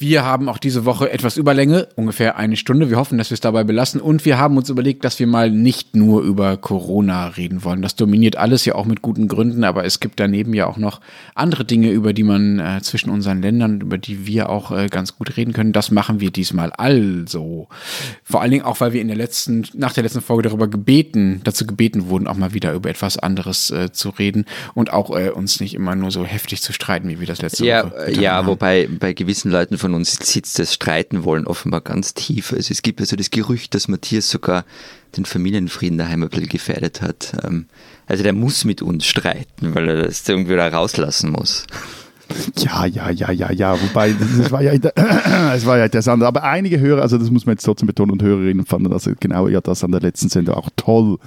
Wir haben auch diese Woche etwas Überlänge, ungefähr eine Stunde. Wir hoffen, dass wir es dabei belassen. Und wir haben uns überlegt, dass wir mal nicht nur über Corona reden wollen. Das dominiert alles ja auch mit guten Gründen, aber es gibt daneben ja auch noch andere Dinge, über die man äh, zwischen unseren Ländern, über die wir auch äh, ganz gut reden können. Das machen wir diesmal also. Vor allen Dingen auch, weil wir in der letzten, nach der letzten Folge darüber gebeten, dazu gebeten wurden, auch mal wieder über etwas anderes äh, zu reden und auch äh, uns nicht immer nur so heftig zu streiten, wie wir das letzte ja, Woche Ja, haben. wobei bei gewissen Leuten von uns sitzt das Streiten wollen offenbar ganz tief. Also es gibt also das Gerücht, dass Matthias sogar den Familienfrieden daheim ein bisschen gefährdet hat. Ähm, Also der muss mit uns streiten, weil er das irgendwie da rauslassen muss. Ja, ja, ja, ja, ja. Wobei, das war ja, es war ja interessant. Aber einige Hörer, also das muss man jetzt trotzdem betonen, und Hörerinnen fanden also genau ja das an der letzten Sendung auch toll,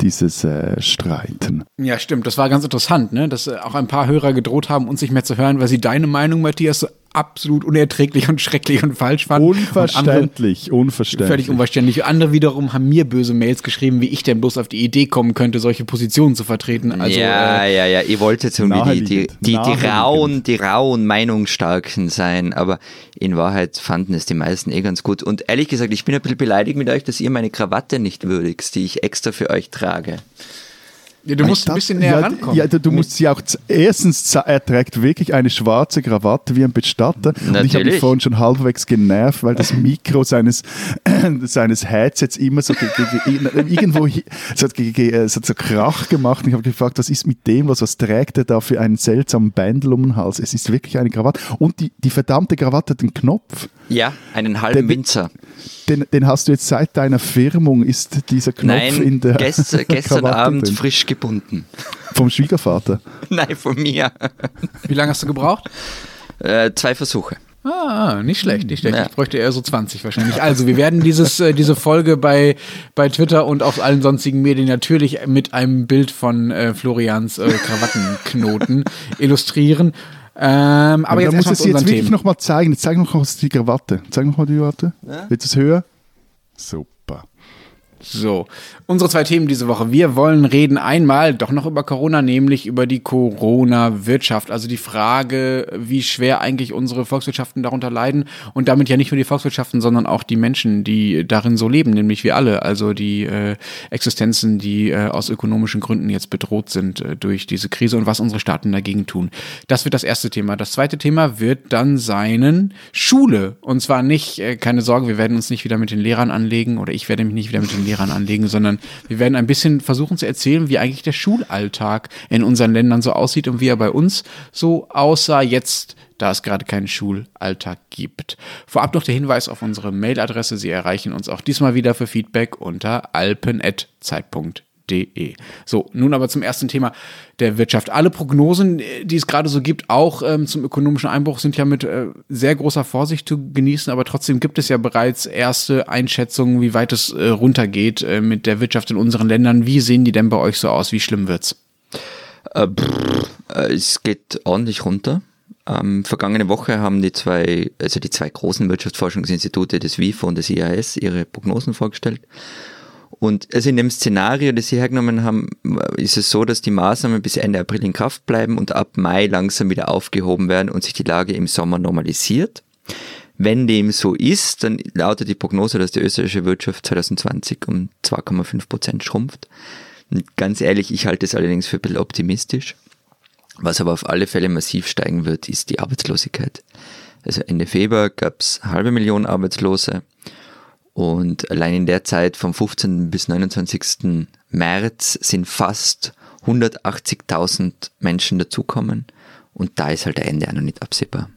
dieses äh, Streiten. Ja, stimmt. Das war ganz interessant, ne? dass äh, auch ein paar Hörer gedroht haben, uns nicht mehr zu hören, weil sie deine Meinung, Matthias, so absolut unerträglich und schrecklich und falsch fanden. Unverständlich, Und unverständlich. andere, völlig unverständlich. Andere wiederum haben mir böse Mails geschrieben, wie ich denn bloß auf die Idee kommen könnte, solche Positionen zu vertreten. Also, ja, äh, ja, ja. Ihr wolltet jetzt irgendwie die, die, die, die, rauen, die rauen Meinungsstarken sein, aber in Wahrheit fanden es die meisten eh ganz gut. Und ehrlich gesagt, ich bin ein bisschen beleidigt mit euch, dass ihr meine Krawatte nicht würdigt, die ich extra für euch trage. Ja, du musst ein bisschen näher ja, rankommen. Ja, du, du musst sie auch, erstens, er trägt wirklich eine schwarze Krawatte wie ein Bestatter. Und ich habe Natürlich. mich vorhin schon halbwegs genervt, weil das Mikro seines, seines Headsets immer so ge- ge- ge- irgendwo es hat, es hat so Krach gemacht. Und ich habe gefragt, was ist mit dem los? Was trägt er da für einen seltsamen Bändel um den Hals? Es ist wirklich eine Krawatte. Und die, die verdammte Krawatte hat einen Knopf. Ja, einen halben Der- Winzer. Den, den hast du jetzt seit deiner Firmung, ist dieser Knopf Nein, in der gestern, gestern Abend drin. frisch gebunden. Vom Schwiegervater. Nein, von mir. Wie lange hast du gebraucht? Äh, zwei Versuche. Ah, nicht schlecht, nicht schlecht. Ja. Ich bräuchte eher so 20 wahrscheinlich. Also, wir werden dieses, äh, diese Folge bei, bei Twitter und auf allen sonstigen Medien natürlich mit einem Bild von äh, Florians äh, Krawattenknoten illustrieren. Ähm, aber Aber jetzt muss es jetzt wirklich Themen. noch mal zeigen. Jetzt zeig noch mal die Krawatte. Zeig noch mal die Krawatte. Willst du es höher? Super. So, unsere zwei Themen diese Woche. Wir wollen reden einmal doch noch über Corona, nämlich über die Corona-Wirtschaft. Also die Frage, wie schwer eigentlich unsere Volkswirtschaften darunter leiden. Und damit ja nicht nur die Volkswirtschaften, sondern auch die Menschen, die darin so leben, nämlich wir alle. Also die äh, Existenzen, die äh, aus ökonomischen Gründen jetzt bedroht sind äh, durch diese Krise und was unsere Staaten dagegen tun. Das wird das erste Thema. Das zweite Thema wird dann seinen Schule. Und zwar nicht, äh, keine Sorge, wir werden uns nicht wieder mit den Lehrern anlegen oder ich werde mich nicht wieder mit den Lehrern anlegen, sondern wir werden ein bisschen versuchen zu erzählen, wie eigentlich der Schulalltag in unseren Ländern so aussieht und wie er bei uns so aussah jetzt, da es gerade keinen Schulalltag gibt. Vorab noch der Hinweis auf unsere Mailadresse. Sie erreichen uns auch diesmal wieder für Feedback unter alpen.zeit.de. So, nun aber zum ersten Thema der Wirtschaft. Alle Prognosen, äh, die es gerade so gibt, auch ähm, zum ökonomischen Einbruch, sind ja mit äh, sehr großer Vorsicht zu genießen, aber trotzdem gibt es ja bereits erste Einschätzungen, wie weit es äh, runtergeht äh, mit der Wirtschaft in unseren Ländern. Wie sehen die denn bei euch so aus? Wie schlimm wird's? Äh, pff, äh, es geht ordentlich runter. Ähm, vergangene Woche haben die zwei, also die zwei großen Wirtschaftsforschungsinstitute, das WIFO und das IAS, ihre Prognosen vorgestellt. Und also in dem Szenario, das sie hergenommen haben, ist es so, dass die Maßnahmen bis Ende April in Kraft bleiben und ab Mai langsam wieder aufgehoben werden und sich die Lage im Sommer normalisiert. Wenn dem so ist, dann lautet die Prognose, dass die österreichische Wirtschaft 2020 um 2,5 Prozent schrumpft. Und ganz ehrlich, ich halte es allerdings für ein bisschen optimistisch. Was aber auf alle Fälle massiv steigen wird, ist die Arbeitslosigkeit. Also Ende Februar gab es halbe Million Arbeitslose und allein in der Zeit vom 15. bis 29. März sind fast 180.000 Menschen dazukommen und da ist halt der Ende auch noch nicht absehbar.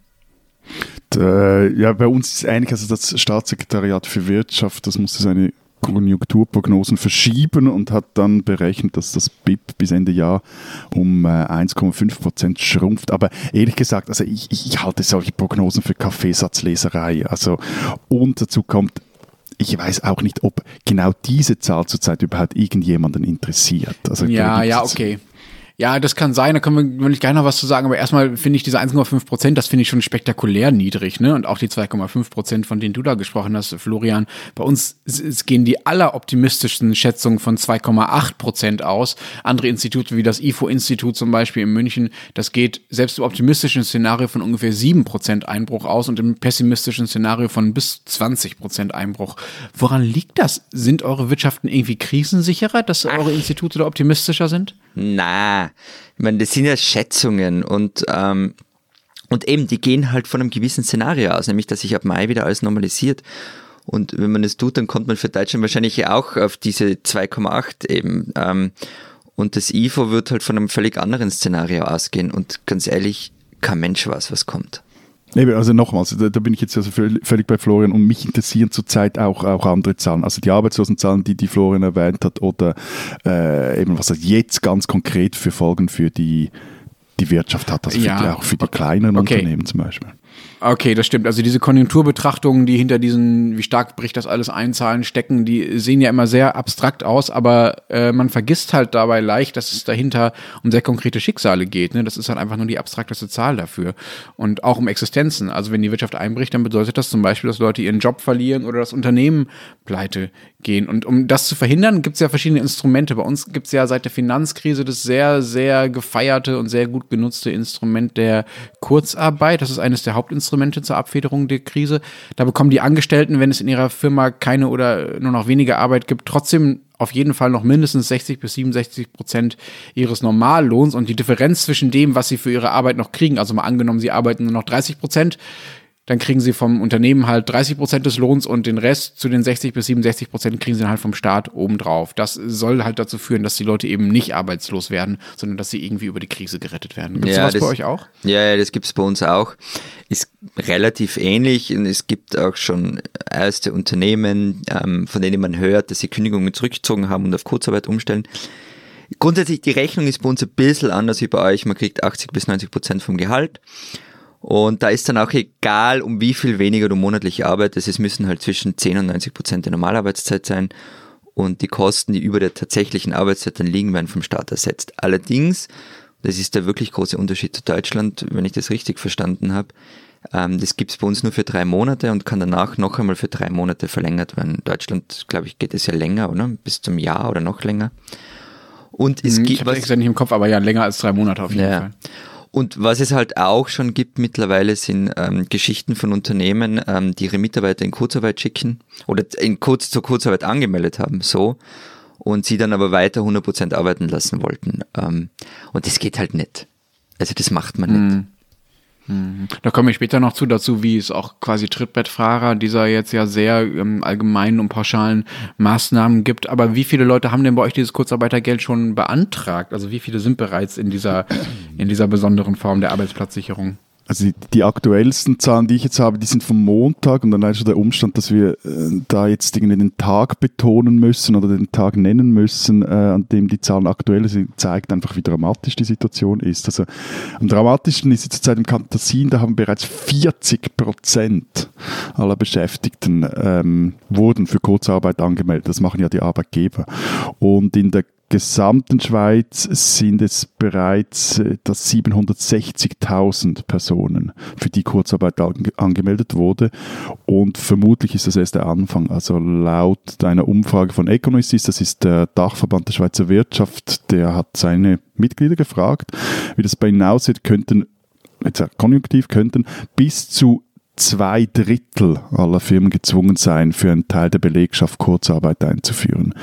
äh, ja, bei uns ist eigentlich, also das Staatssekretariat für Wirtschaft, das musste seine Konjunkturprognosen verschieben und hat dann berechnet, dass das BIP bis Ende Jahr um äh, 1,5 Prozent schrumpft. Aber ehrlich gesagt, also ich, ich halte solche Prognosen für Kaffeesatzleserei. Also, und dazu kommt, ich weiß auch nicht, ob genau diese Zahl zurzeit überhaupt irgendjemanden interessiert. Also, Ja, ja, okay. Ja, das kann sein, da können wir, will ich gleich noch was zu sagen, aber erstmal finde ich diese 1,5 Prozent, das finde ich schon spektakulär niedrig, ne? Und auch die 2,5 Prozent, von denen du da gesprochen hast, Florian. Bei uns gehen die alleroptimistischsten Schätzungen von 2,8 Prozent aus. Andere Institute wie das IFO-Institut zum Beispiel in München, das geht selbst im optimistischen Szenario von ungefähr 7 Prozent Einbruch aus und im pessimistischen Szenario von bis 20 Prozent Einbruch. Woran liegt das? Sind eure Wirtschaften irgendwie krisensicherer, dass eure Institute da optimistischer sind? Na, ich meine, das sind ja Schätzungen und, ähm, und eben, die gehen halt von einem gewissen Szenario aus, nämlich, dass sich ab Mai wieder alles normalisiert. Und wenn man das tut, dann kommt man für Deutschland wahrscheinlich auch auf diese 2,8 eben. Ähm, und das IFO wird halt von einem völlig anderen Szenario ausgehen. Und ganz ehrlich, kein Mensch weiß, was kommt. Also nochmals, da, da, bin ich jetzt also völlig bei Florian und mich interessieren zurzeit auch, auch andere Zahlen. Also die Arbeitslosenzahlen, die, die Florian erwähnt hat oder äh, eben was das jetzt ganz konkret für Folgen für die, die Wirtschaft hat, also für ja. die, auch für die kleineren okay. Unternehmen zum Beispiel. Okay, das stimmt. Also diese Konjunkturbetrachtungen, die hinter diesen, wie stark bricht das alles einzahlen, stecken, die sehen ja immer sehr abstrakt aus, aber äh, man vergisst halt dabei leicht, dass es dahinter um sehr konkrete Schicksale geht. Ne? Das ist halt einfach nur die abstrakteste Zahl dafür. Und auch um Existenzen. Also wenn die Wirtschaft einbricht, dann bedeutet das zum Beispiel, dass Leute ihren Job verlieren oder das Unternehmen pleite gehen. Und um das zu verhindern, gibt es ja verschiedene Instrumente. Bei uns gibt es ja seit der Finanzkrise das sehr, sehr gefeierte und sehr gut genutzte Instrument der Kurzarbeit. Das ist eines der Hauptinstrumente Instrumente zur Abfederung der Krise. Da bekommen die Angestellten, wenn es in ihrer Firma keine oder nur noch wenige Arbeit gibt, trotzdem auf jeden Fall noch mindestens 60 bis 67 Prozent ihres Normallohns und die Differenz zwischen dem, was sie für ihre Arbeit noch kriegen, also mal angenommen, sie arbeiten nur noch 30 Prozent, dann kriegen sie vom Unternehmen halt 30 Prozent des Lohns und den Rest zu den 60 bis 67 Prozent kriegen sie dann halt vom Staat obendrauf. Das soll halt dazu führen, dass die Leute eben nicht arbeitslos werden, sondern dass sie irgendwie über die Krise gerettet werden. Gibt es ja, sowas das, bei euch auch? Ja, ja das gibt es bei uns auch. Ist relativ ähnlich und es gibt auch schon erste Unternehmen, ähm, von denen man hört, dass sie Kündigungen zurückgezogen haben und auf Kurzarbeit umstellen. Grundsätzlich, die Rechnung ist bei uns ein bisschen anders wie bei euch. Man kriegt 80 bis 90 Prozent vom Gehalt. Und da ist dann auch egal, um wie viel weniger du monatlich arbeitest, es müssen halt zwischen 10 und 90 Prozent der Normalarbeitszeit sein. Und die Kosten, die über der tatsächlichen Arbeitszeit dann liegen, werden vom Staat ersetzt. Allerdings, das ist der wirklich große Unterschied zu Deutschland, wenn ich das richtig verstanden habe, ähm, das gibt's bei uns nur für drei Monate und kann danach noch einmal für drei Monate verlängert werden. In Deutschland, glaube ich, geht es ja länger, oder? Bis zum Jahr oder noch länger. Und es hm, gibt. Ich habe ja nicht im Kopf, aber ja, länger als drei Monate auf jeden ja. Fall. Und was es halt auch schon gibt mittlerweile sind ähm, Geschichten von Unternehmen, ähm, die ihre Mitarbeiter in Kurzarbeit schicken oder in kurz zur Kurzarbeit angemeldet haben, so und sie dann aber weiter 100% arbeiten lassen wollten. Ähm, und das geht halt nicht. Also das macht man nicht. Mhm. Mhm. Da komme ich später noch zu, dazu, wie es auch quasi Trittbettfahrer dieser jetzt ja sehr ähm, allgemeinen und pauschalen Maßnahmen gibt. Aber wie viele Leute haben denn bei euch dieses Kurzarbeitergeld schon beantragt? Also wie viele sind bereits in dieser, in dieser besonderen Form der Arbeitsplatzsicherung? Also die, aktuellsten Zahlen, die ich jetzt habe, die sind vom Montag und dann ist schon der Umstand, dass wir äh, da jetzt irgendwie den Tag betonen müssen oder den Tag nennen müssen, äh, an dem die Zahlen aktuell sind, zeigt einfach, wie dramatisch die Situation ist. Also am dramatischsten ist jetzt Zeit im Kanton Tessin, da haben bereits 40 Prozent aller Beschäftigten ähm, wurden für Kurzarbeit angemeldet. Das machen ja die Arbeitgeber. Und in der gesamten Schweiz sind es bereits äh, 760.000 Personen, für die Kurzarbeit angemeldet wurde. Und vermutlich ist das erst der Anfang. Also laut einer Umfrage von Econosis, das ist der Dachverband der Schweizer Wirtschaft, der hat seine Mitglieder gefragt, wie das bei ihnen aussieht, könnten, jetzt konjunktiv könnten bis zu zwei Drittel aller Firmen gezwungen sein, für einen Teil der Belegschaft Kurzarbeit einzuführen.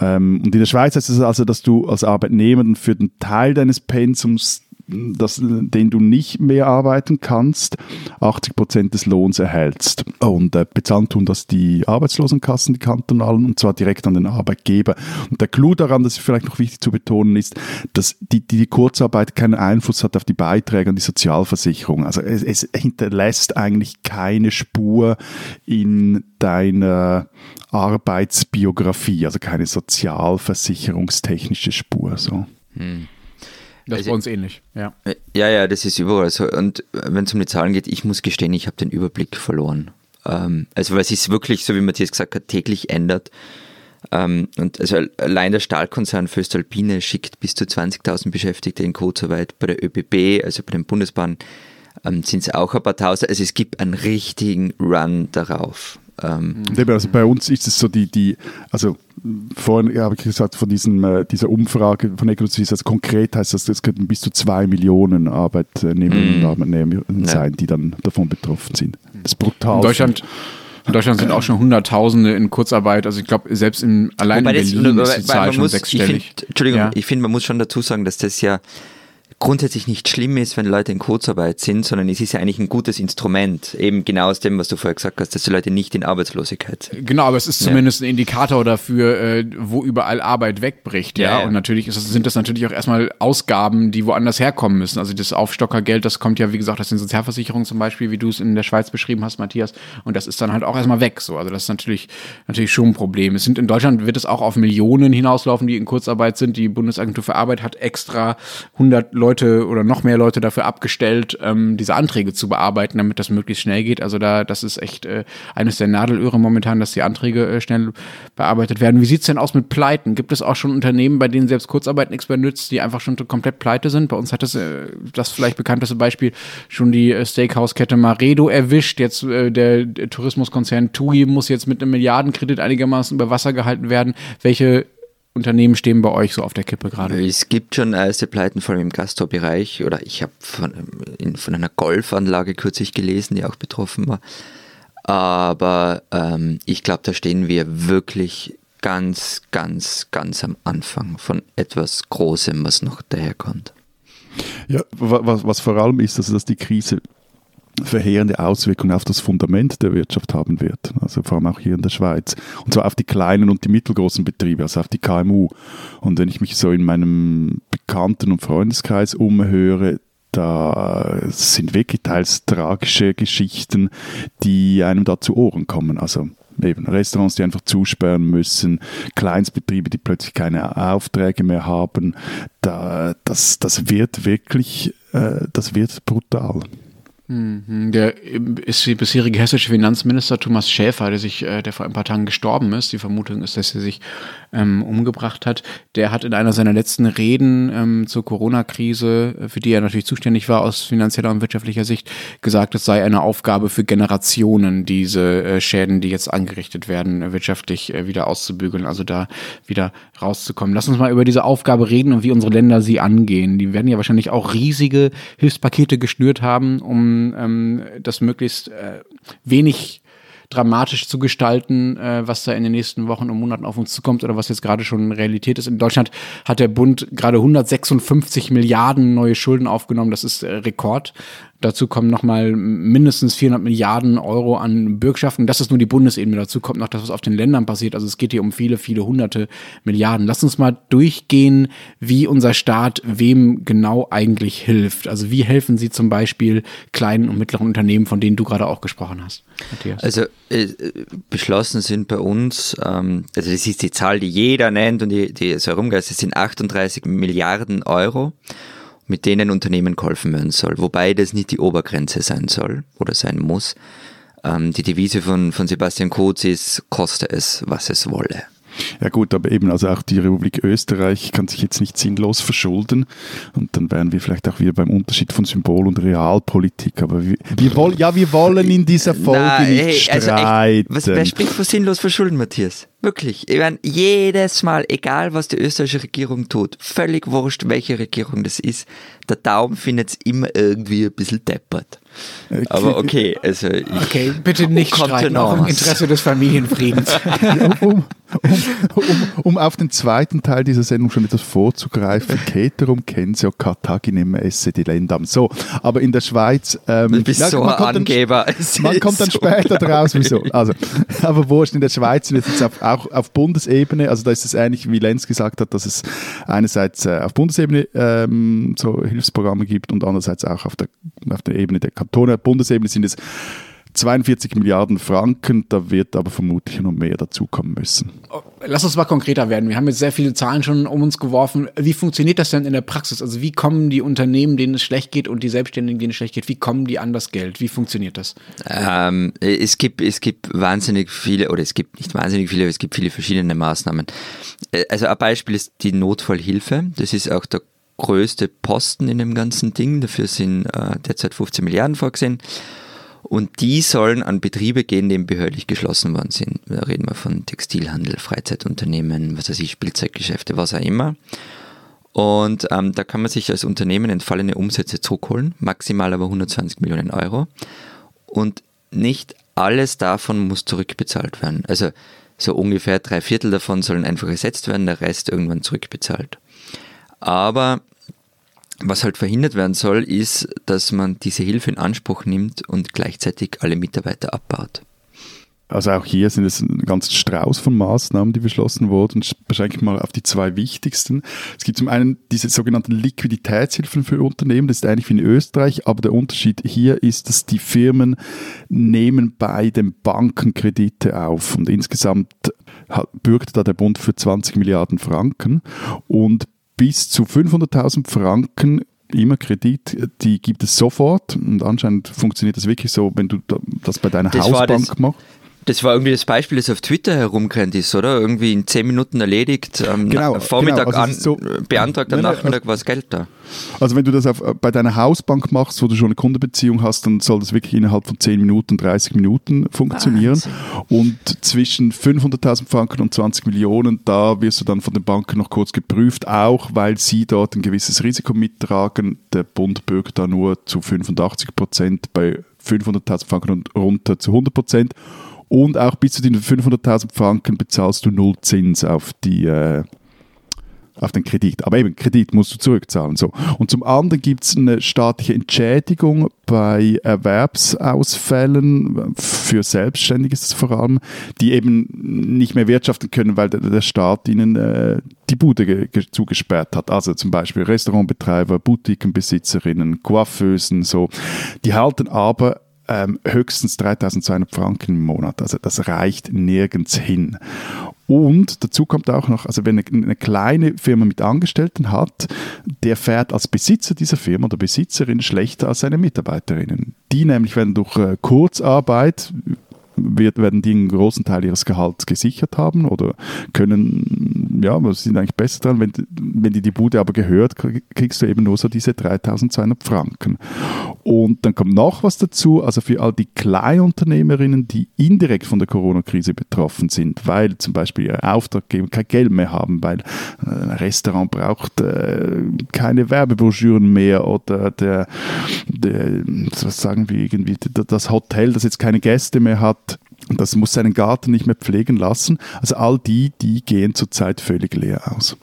Ähm, und in der Schweiz heißt es also, dass du als Arbeitnehmer für den Teil deines Pensums das, den du nicht mehr arbeiten kannst, 80 Prozent des Lohns erhältst. Und äh, bezahlen tun das die Arbeitslosenkassen, die kantonalen, und zwar direkt an den Arbeitgeber. Und der Clou daran, das ist vielleicht noch wichtig zu betonen, ist, dass die, die Kurzarbeit keinen Einfluss hat auf die Beiträge an die Sozialversicherung. Also es, es hinterlässt eigentlich keine Spur in deiner Arbeitsbiografie, also keine sozialversicherungstechnische Spur. So. Hm. Das also, ist bei uns ähnlich, ja. Äh, ja, ja, das ist überall so. Und wenn es um die Zahlen geht, ich muss gestehen, ich habe den Überblick verloren. Ähm, also weil es ist wirklich, so wie Matthias gesagt hat, täglich ändert. Ähm, und also allein der Stahlkonzern Föstalpine schickt bis zu 20.000 Beschäftigte in Kurzarbeit. Bei der ÖBB, also bei den Bundesbahnen, ähm, sind es auch ein paar Tausend. Also es gibt einen richtigen Run darauf. Ähm, also bei uns ist es so die, die also vorhin habe ich gesagt, von diesem, äh, dieser Umfrage von Econosis, also konkret heißt das, es könnten bis zu zwei Millionen Arbeitnehmerinnen und mm. Arbeitnehmer sein, die dann davon betroffen sind. Das ist brutal. In Deutschland, in Deutschland sind auch schon Hunderttausende in Kurzarbeit. Also ich glaube, selbst in, allein Wobei in Berlin das, ist die Zahl schon muss, sechsstellig. Ich find, Entschuldigung, ja. ich finde, man muss schon dazu sagen, dass das ja grundsätzlich nicht schlimm ist, wenn Leute in Kurzarbeit sind, sondern es ist ja eigentlich ein gutes Instrument, eben genau aus dem, was du vorher gesagt hast, dass die Leute nicht in Arbeitslosigkeit sind. Genau, aber es ist zumindest ein Indikator dafür, äh, wo überall Arbeit wegbricht, ja. ja. Und natürlich das, sind das natürlich auch erstmal Ausgaben, die woanders herkommen müssen. Also das Aufstockergeld, das kommt ja, wie gesagt, aus den Sozialversicherungen zum Beispiel, wie du es in der Schweiz beschrieben hast, Matthias. Und das ist dann halt auch erstmal weg. So, also das ist natürlich, natürlich schon ein Problem. Es sind in Deutschland wird es auch auf Millionen hinauslaufen, die in Kurzarbeit sind. Die Bundesagentur für Arbeit hat extra 100 Leute Leute oder noch mehr Leute dafür abgestellt, ähm, diese Anträge zu bearbeiten, damit das möglichst schnell geht. Also da, das ist echt äh, eines der Nadelöhre momentan, dass die Anträge äh, schnell bearbeitet werden. Wie sieht es denn aus mit Pleiten? Gibt es auch schon Unternehmen, bei denen selbst Kurzarbeit nichts mehr nützt, die einfach schon komplett pleite sind? Bei uns hat das, äh, das vielleicht bekannteste Beispiel schon die äh, Steakhouse-Kette Maredo erwischt. Jetzt äh, der, der Tourismuskonzern TUI muss jetzt mit einem Milliardenkredit einigermaßen über Wasser gehalten werden. Welche Unternehmen stehen bei euch so auf der Kippe gerade? Es gibt schon erste Pleiten, vor allem im Gastorbereich. Oder ich habe von, von einer Golfanlage kürzlich gelesen, die auch betroffen war. Aber ähm, ich glaube, da stehen wir wirklich ganz, ganz, ganz am Anfang von etwas Großem, was noch daherkommt. Ja, was, was vor allem ist, also dass die Krise verheerende Auswirkungen auf das Fundament der Wirtschaft haben wird. Also vor allem auch hier in der Schweiz. Und zwar auf die kleinen und die mittelgroßen Betriebe, also auf die KMU. Und wenn ich mich so in meinem Bekannten- und Freundeskreis umhöre, da sind wirklich teils tragische Geschichten, die einem da zu Ohren kommen. Also eben Restaurants, die einfach zusperren müssen, Kleinstbetriebe, die plötzlich keine Aufträge mehr haben. Da, das, das wird wirklich, äh, das wird brutal. Mhm. Der ist die bisherige hessische Finanzminister Thomas Schäfer, der sich, äh, der vor ein paar Tagen gestorben ist. Die Vermutung ist, dass er sich ähm, umgebracht hat. Der hat in einer seiner letzten Reden ähm, zur Corona-Krise, äh, für die er natürlich zuständig war aus finanzieller und wirtschaftlicher Sicht, gesagt, es sei eine Aufgabe für Generationen, diese äh, Schäden, die jetzt angerichtet werden, wirtschaftlich äh, wieder auszubügeln, also da wieder rauszukommen. Lass uns mal über diese Aufgabe reden und wie unsere Länder sie angehen. Die werden ja wahrscheinlich auch riesige Hilfspakete geschnürt haben, um ähm, das möglichst äh, wenig dramatisch zu gestalten, äh, was da in den nächsten Wochen und Monaten auf uns zukommt oder was jetzt gerade schon Realität ist. In Deutschland hat der Bund gerade 156 Milliarden neue Schulden aufgenommen. Das ist äh, Rekord. Dazu kommen nochmal mindestens 400 Milliarden Euro an Bürgschaften. Das ist nur die Bundesebene. Dazu kommt noch das, was auf den Ländern passiert. Also es geht hier um viele, viele hunderte Milliarden. Lass uns mal durchgehen, wie unser Staat wem genau eigentlich hilft. Also wie helfen Sie zum Beispiel kleinen und mittleren Unternehmen, von denen du gerade auch gesprochen hast, Matthias? Also äh, beschlossen sind bei uns, ähm, also das ist die Zahl, die jeder nennt und die, die so herumgeht, es sind 38 Milliarden Euro mit denen Unternehmen geholfen werden soll. Wobei das nicht die Obergrenze sein soll oder sein muss. Ähm, die Devise von, von Sebastian Kurz ist, koste es, was es wolle. Ja gut, aber eben, also auch die Republik Österreich kann sich jetzt nicht sinnlos verschulden und dann wären wir vielleicht auch wieder beim Unterschied von Symbol- und Realpolitik, aber wir, wir wollen, ja, wir wollen in dieser Folge Na, nicht hey, streiten. Also echt, was, wer spricht von sinnlos verschulden, Matthias? Wirklich. Ich meine, jedes Mal, egal was die österreichische Regierung tut, völlig wurscht, welche Regierung das ist, der Daumen findet es immer irgendwie ein bisschen deppert. Okay. Aber okay, also ich, Okay, bitte nicht streiten, auch im Interesse des Familienfriedens. um, um, um, um, auf den zweiten Teil dieser Sendung schon etwas vorzugreifen, Keterum Kensio Kartaginem esse die Ländam. So, aber in der Schweiz... Ähm, du bist ja, so ein Angeber. Dann, man kommt dann so später draus, wieso. Also, aber wurscht, in der Schweiz sind jetzt auf, auch auf Bundesebene, also da ist es ähnlich, wie Lenz gesagt hat, dass es einerseits äh, auf Bundesebene ähm, so Hilfsprogramme gibt und andererseits auch auf der, auf der Ebene der Kantone. Bundesebene sind es 42 Milliarden Franken, da wird aber vermutlich noch mehr dazukommen müssen. Lass uns mal konkreter werden. Wir haben jetzt sehr viele Zahlen schon um uns geworfen. Wie funktioniert das denn in der Praxis? Also wie kommen die Unternehmen, denen es schlecht geht und die Selbstständigen, denen es schlecht geht, wie kommen die an das Geld? Wie funktioniert das? Ähm, es, gibt, es gibt wahnsinnig viele, oder es gibt nicht wahnsinnig viele, aber es gibt viele verschiedene Maßnahmen. Äh, also ein Beispiel ist die Notfallhilfe. Das ist auch der größte Posten in dem ganzen Ding. Dafür sind äh, derzeit 15 Milliarden vorgesehen. Und die sollen an Betriebe gehen, die eben behördlich geschlossen worden sind. Da reden wir von Textilhandel, Freizeitunternehmen, was weiß ich, Spielzeuggeschäfte, was auch immer. Und ähm, da kann man sich als Unternehmen entfallene Umsätze zurückholen, maximal aber 120 Millionen Euro. Und nicht alles davon muss zurückbezahlt werden. Also so ungefähr drei Viertel davon sollen einfach ersetzt werden, der Rest irgendwann zurückbezahlt. Aber was halt verhindert werden soll, ist, dass man diese Hilfe in Anspruch nimmt und gleichzeitig alle Mitarbeiter abbaut. Also auch hier sind es ein ganzer Strauß von Maßnahmen, die beschlossen wurden. Ich beschränke mal auf die zwei wichtigsten. Es gibt zum einen diese sogenannten Liquiditätshilfen für Unternehmen. Das ist eigentlich wie in Österreich, aber der Unterschied hier ist, dass die Firmen nehmen bei den Banken Kredite auf und insgesamt bürgt da der Bund für 20 Milliarden Franken und bis zu 500.000 Franken immer Kredit, die gibt es sofort und anscheinend funktioniert das wirklich so, wenn du das bei deiner das Hausbank machst. Das war irgendwie das Beispiel, das auf Twitter herumgerannt ist, oder? Irgendwie in zehn Minuten erledigt, am genau, Vormittag genau. Also an, so, beantragt, am nein, Nachmittag also, war das Geld da. Also wenn du das auf, bei deiner Hausbank machst, wo du schon eine Kundenbeziehung hast, dann soll das wirklich innerhalb von 10 Minuten, 30 Minuten funktionieren. Wahnsinn. Und zwischen 500.000 Franken und 20 Millionen, da wirst du dann von den Banken noch kurz geprüft, auch weil sie dort ein gewisses Risiko mittragen. Der Bund bürgt da nur zu 85 Prozent, bei 500.000 Franken und runter zu 100 Prozent. Und auch bis zu den 500.000 Franken bezahlst du null Zins auf die äh, auf den Kredit. Aber eben, Kredit musst du zurückzahlen. So. Und zum anderen gibt es eine staatliche Entschädigung bei Erwerbsausfällen, für Selbstständige vor allem, die eben nicht mehr wirtschaften können, weil der, der Staat ihnen äh, die Bude zugesperrt hat. Also zum Beispiel Restaurantbetreiber, Boutiquenbesitzerinnen, Coiffeusen, so. Die halten aber ähm, höchstens 3200 Franken im Monat. Also das reicht nirgends hin. Und dazu kommt auch noch, also wenn eine, eine, kleine Firma mit Angestellten hat, der fährt als Besitzer dieser Firma oder Besitzerin schlechter als seine Mitarbeiterinnen. Die nämlich werden durch äh, Kurzarbeit wird, werden die einen großen Teil ihres Gehalts gesichert haben oder können, ja, was sind eigentlich besser dran, wenn, wenn die die Bude aber gehört, kriegst du eben nur so diese 3200 Franken. Und dann kommt noch was dazu, also für all die Kleinunternehmerinnen, die indirekt von der Corona-Krise betroffen sind, weil zum Beispiel ihre Auftraggeber kein Geld mehr haben, weil äh, ein Restaurant braucht äh, keine Werbebroschüren mehr oder der, der, was sagen wir irgendwie, das Hotel, das jetzt keine Gäste mehr hat, das muss seinen Garten nicht mehr pflegen lassen. Also all die, die gehen zurzeit völlig leer aus.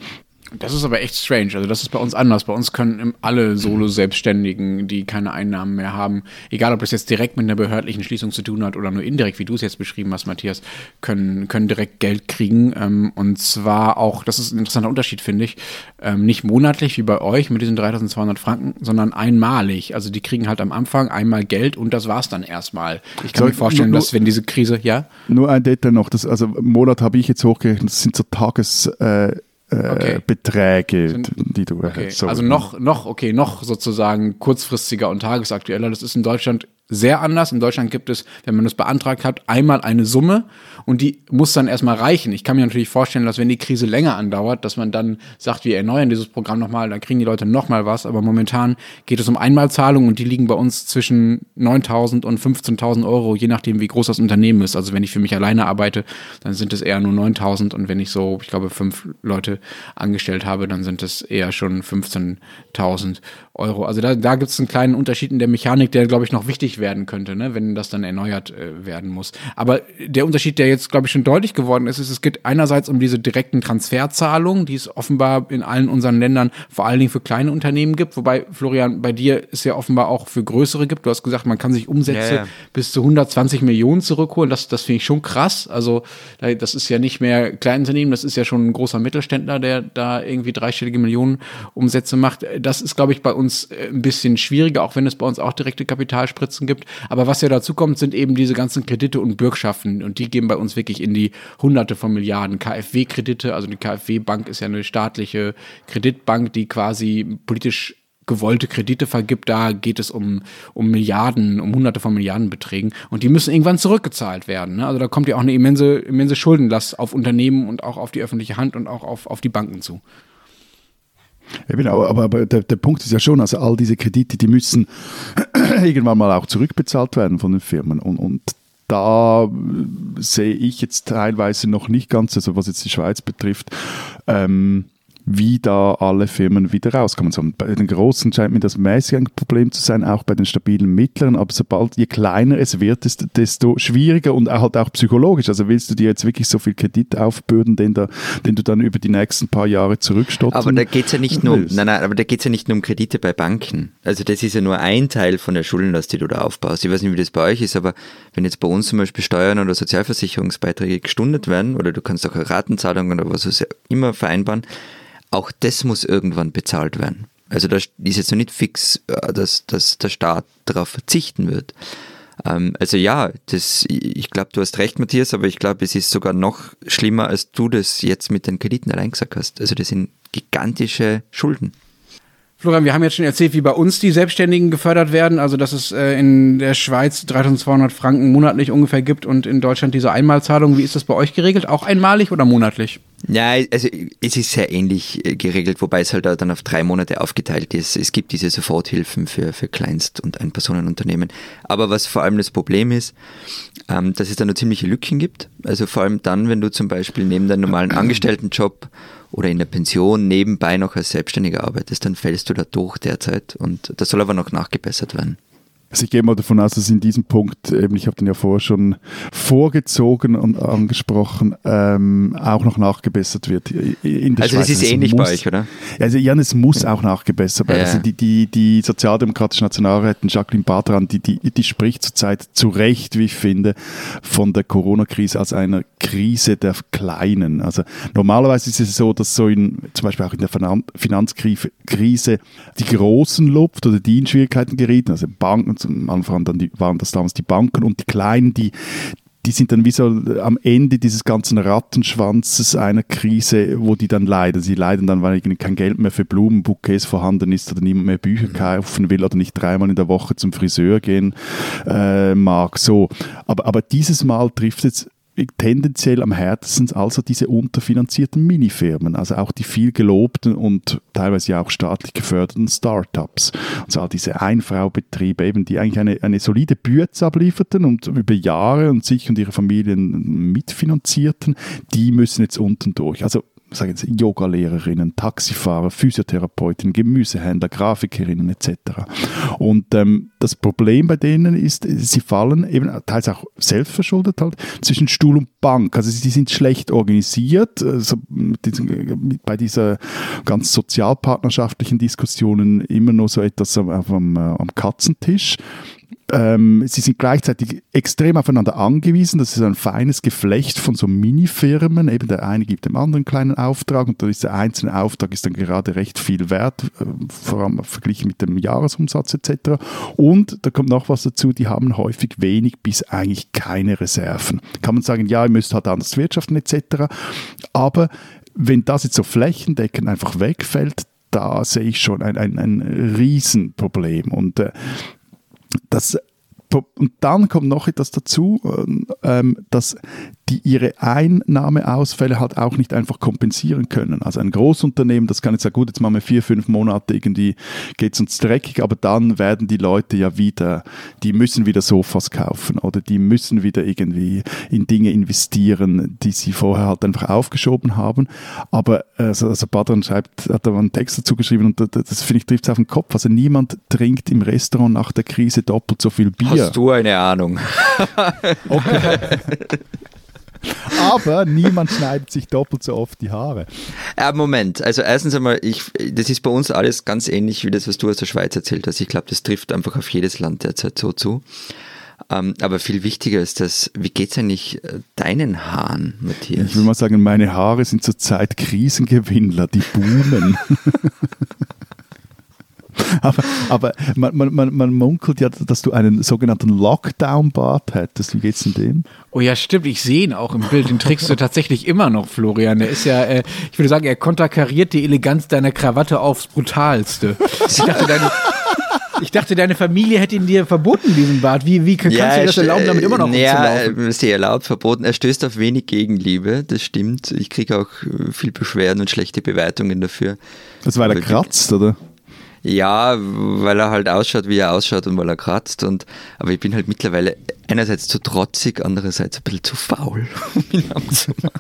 Das ist aber echt strange. Also das ist bei uns anders. Bei uns können alle Solo-Selbstständigen, die keine Einnahmen mehr haben, egal ob das jetzt direkt mit einer behördlichen Schließung zu tun hat oder nur indirekt, wie du es jetzt beschrieben hast, Matthias, können, können direkt Geld kriegen. Ähm, und zwar auch, das ist ein interessanter Unterschied, finde ich, ähm, nicht monatlich wie bei euch mit diesen 3200 Franken, sondern einmalig. Also die kriegen halt am Anfang einmal Geld und das war's dann erstmal. Ich kann so, mir vorstellen, nur, dass wenn diese Krise, ja? Nur ein Detail noch, das, also Monat habe ich jetzt hochgerechnet, das sind so Tages... Äh, okay. Beträge, Sind, die du okay. So also noch, noch, okay, noch sozusagen kurzfristiger und tagesaktueller. Das ist in Deutschland sehr anders. In Deutschland gibt es, wenn man das beantragt hat, einmal eine Summe und die muss dann erstmal reichen. Ich kann mir natürlich vorstellen, dass wenn die Krise länger andauert, dass man dann sagt, wir erneuern dieses Programm nochmal, dann kriegen die Leute nochmal was. Aber momentan geht es um Einmalzahlungen und die liegen bei uns zwischen 9.000 und 15.000 Euro, je nachdem, wie groß das Unternehmen ist. Also wenn ich für mich alleine arbeite, dann sind es eher nur 9.000 und wenn ich so, ich glaube, fünf Leute angestellt habe, dann sind es eher schon 15.000 Euro. Also da, da gibt es einen kleinen Unterschied in der Mechanik, der, glaube ich, noch wichtig werden könnte, ne, wenn das dann erneuert äh, werden muss. Aber der Unterschied, der jetzt, glaube ich, schon deutlich geworden ist, ist, es geht einerseits um diese direkten Transferzahlungen, die es offenbar in allen unseren Ländern vor allen Dingen für kleine Unternehmen gibt, wobei, Florian, bei dir es ja offenbar auch für größere gibt. Du hast gesagt, man kann sich Umsätze ja, ja. bis zu 120 Millionen zurückholen. Das, das finde ich schon krass. Also das ist ja nicht mehr Kleinunternehmen, das ist ja schon ein großer Mittelständler, der da irgendwie dreistellige Millionen Umsätze macht. Das ist, glaube ich, bei uns äh, ein bisschen schwieriger, auch wenn es bei uns auch direkte Kapitalspritzen Finanzen gibt. Aber was ja dazu kommt, sind eben diese ganzen Kredite und Bürgschaften. Und die gehen bei uns wirklich in die Hunderte von Milliarden. KfW-Kredite, also die KfW-Bank ist ja eine staatliche Kreditbank, die quasi politisch gewollte Kredite vergibt, da geht es um, um Milliarden, um hunderte von Milliardenbeträgen und die müssen irgendwann zurückgezahlt werden. Ne? Also da kommt ja auch eine immense, immense Schuldenlast auf Unternehmen und auch auf die öffentliche Hand und auch auf, auf die Banken zu. Ja, genau, aber, aber der, der Punkt ist ja schon, also all diese Kredite, die müssen irgendwann mal auch zurückbezahlt werden von den Firmen. Und, und da sehe ich jetzt teilweise noch nicht ganz, also was jetzt die Schweiz betrifft, ähm, wie da alle Firmen wieder rauskommen sollen. Bei den Großen scheint mir das mäßig ein Problem zu sein, auch bei den stabilen Mittleren, aber sobald, je kleiner es wird, desto schwieriger und halt auch psychologisch. Also willst du dir jetzt wirklich so viel Kredit aufbürden, den, da, den du dann über die nächsten paar Jahre zurückstotzen Aber da geht's ja nicht nur, nein, nein, aber da geht's ja nicht nur um Kredite bei Banken. Also das ist ja nur ein Teil von der Schuldenlast, die du da aufbaust. Ich weiß nicht, wie das bei euch ist, aber wenn jetzt bei uns zum Beispiel Steuern oder Sozialversicherungsbeiträge gestundet werden, oder du kannst auch eine Ratenzahlung oder was immer vereinbaren, auch das muss irgendwann bezahlt werden. Also da ist jetzt noch nicht fix, äh, dass, dass der Staat darauf verzichten wird. Ähm, also ja, das, ich glaube, du hast recht, Matthias, aber ich glaube, es ist sogar noch schlimmer, als du das jetzt mit den Krediten allein gesagt hast. Also das sind gigantische Schulden. Florian, wir haben jetzt schon erzählt, wie bei uns die Selbstständigen gefördert werden. Also, dass es äh, in der Schweiz 3200 Franken monatlich ungefähr gibt und in Deutschland diese Einmalzahlung. Wie ist das bei euch geregelt? Auch einmalig oder monatlich? Ja, also es ist sehr ähnlich äh, geregelt, wobei es halt dann auf drei Monate aufgeteilt ist. Es gibt diese Soforthilfen für, für Kleinst- und Einpersonenunternehmen. Aber was vor allem das Problem ist, ähm, dass es da nur ziemliche Lücken gibt. Also vor allem dann, wenn du zum Beispiel neben deinem normalen Angestelltenjob oder in der Pension nebenbei noch als Selbstständiger arbeitest, dann fällst du da durch derzeit und das soll aber noch nachgebessert werden. Also ich gehe mal davon aus, dass in diesem Punkt, eben, ich habe den ja vorher schon vorgezogen und angesprochen, ähm, auch noch nachgebessert wird. In der also Schweiz. das ist also ähnlich muss, bei euch, oder? Also ja, es muss auch nachgebessert werden. Ja. Also die, die, die sozialdemokratische Nationalrätin Jacqueline Badran, die, die, die spricht zurzeit zu Recht, wie ich finde, von der Corona-Krise als einer Krise der Kleinen. Also normalerweise ist es so, dass so in, zum Beispiel auch in der Finanzkrise die Großen lupft oder die in Schwierigkeiten gerieten, also Banken am Anfang dann die, waren das damals die Banken und die Kleinen, die, die sind dann wie so am Ende dieses ganzen Rattenschwanzes einer Krise, wo die dann leiden. Sie leiden dann, weil kein Geld mehr für Blumenbouquets vorhanden ist oder niemand mehr Bücher mhm. kaufen will oder nicht dreimal in der Woche zum Friseur gehen äh, mag. So. Aber, aber dieses Mal trifft es tendenziell am härtesten also diese unterfinanzierten Minifirmen, also auch die viel gelobten und teilweise ja auch staatlich geförderten Startups. Also all diese Einfraubetriebe eben, die eigentlich eine, eine solide Bürze ablieferten und über Jahre und sich und ihre Familien mitfinanzierten, die müssen jetzt unten durch. Also sagen Sie, Yogalehrerinnen, Taxifahrer, Physiotherapeutinnen, Gemüsehändler, Grafikerinnen etc. Und ähm, das Problem bei denen ist, sie fallen eben teils auch selbstverschuldet halt zwischen Stuhl und Bank. Also sie sind schlecht organisiert. Also bei dieser ganz sozialpartnerschaftlichen Diskussionen immer nur so etwas am, am, am Katzentisch. Ähm, sie sind gleichzeitig extrem aufeinander angewiesen. Das ist ein feines Geflecht von so Mini-Firmen. Eben der eine gibt dem anderen einen kleinen Auftrag und dieser einzelne Auftrag ist dann gerade recht viel wert, äh, vor allem verglichen mit dem Jahresumsatz etc. Und da kommt noch was dazu, die haben häufig wenig bis eigentlich keine Reserven. Kann man sagen, ja, ihr müsst halt anders wirtschaften etc. Aber wenn das jetzt so flächendeckend einfach wegfällt, da sehe ich schon ein, ein, ein Riesenproblem. Und äh, das und dann kommt noch etwas dazu, ähm, dass die ihre Einnahmeausfälle halt auch nicht einfach kompensieren können. Also ein Großunternehmen, das kann jetzt sagen, gut, jetzt machen wir vier, fünf Monate irgendwie, geht es uns dreckig, aber dann werden die Leute ja wieder, die müssen wieder Sofas kaufen oder die müssen wieder irgendwie in Dinge investieren, die sie vorher halt einfach aufgeschoben haben. Aber also, also Badran schreibt, hat da einen Text dazu geschrieben und das, das finde ich trifft es auf den Kopf. Also niemand trinkt im Restaurant nach der Krise doppelt so viel Bier. Hast du eine Ahnung? okay. Aber niemand schneidet sich doppelt so oft die Haare. Ja, Moment. Also erstens einmal, ich, das ist bei uns alles ganz ähnlich wie das, was du aus der Schweiz erzählt hast. Ich glaube, das trifft einfach auf jedes Land derzeit so zu. Ähm, aber viel wichtiger ist das, wie geht es eigentlich äh, deinen Haaren, Matthias? Ich will mal sagen, meine Haare sind zurzeit Krisengewinnler, die boomen. aber, aber man, man, man, man munkelt ja, dass du einen sogenannten Lockdown-Bart hättest. Wie geht's denn dem? Oh ja, stimmt. Ich sehe ihn auch im Bild. Den trägst du tatsächlich immer noch, Florian. Der ist ja, äh, ich würde sagen, er konterkariert die Eleganz deiner Krawatte aufs Brutalste. Ich dachte, deine, ich dachte, deine Familie hätte ihn dir verboten, diesen Bart. Wie, wie kannst Ja, du dir das er- erlauben, damit immer noch Ja, rumzulaufen? äh, sehr erlaubt, verboten. Er stößt auf wenig Gegenliebe, das stimmt. Ich kriege auch äh, viel Beschwerden und schlechte Bewertungen dafür. Das war er Aber- kratzt, oder? Ja, weil er halt ausschaut, wie er ausschaut und weil er kratzt. Und, aber ich bin halt mittlerweile einerseits zu trotzig, andererseits ein bisschen zu faul, um ihn abzumachen.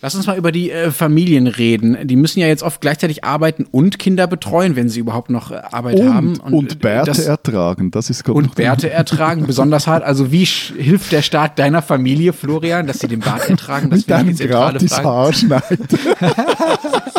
Lass uns mal über die äh, Familien reden. Die müssen ja jetzt oft gleichzeitig arbeiten und Kinder betreuen, wenn sie überhaupt noch äh, Arbeit haben. Und, und, äh, Bärte das- ertragen, das ist und Bärte ertragen, besonders hart. Also wie sch- hilft der Staat deiner Familie, Florian, dass sie den Bart ertragen? Das mit wäre die einem zentrale gratis. Haarschneid.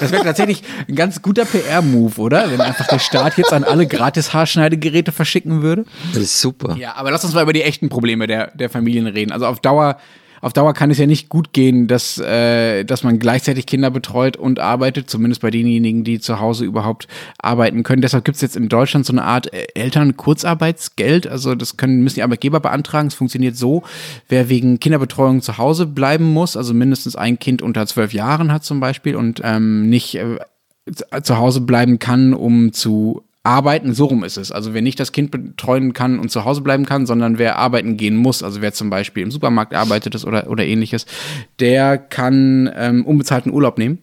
Das wäre tatsächlich ein ganz guter PR-Move, oder? Wenn einfach der Staat jetzt an alle gratis Haarschneidegeräte verschicken würde. Das ist super. Ja, aber lass uns mal über die echten Probleme der, der Familien reden. Also auf Dauer, auf Dauer kann es ja nicht gut gehen, dass, äh, dass man gleichzeitig Kinder betreut und arbeitet, zumindest bei denjenigen, die zu Hause überhaupt arbeiten können. Deshalb gibt es jetzt in Deutschland so eine Art äh, Elternkurzarbeitsgeld. Also das können, müssen die Arbeitgeber beantragen. Es funktioniert so, wer wegen Kinderbetreuung zu Hause bleiben muss, also mindestens ein Kind unter zwölf Jahren hat zum Beispiel und ähm, nicht äh, zu Hause bleiben kann, um zu arbeiten, so rum ist es. Also wer nicht das Kind betreuen kann und zu Hause bleiben kann, sondern wer arbeiten gehen muss, also wer zum Beispiel im Supermarkt arbeitet oder, oder ähnliches, der kann ähm, unbezahlten Urlaub nehmen.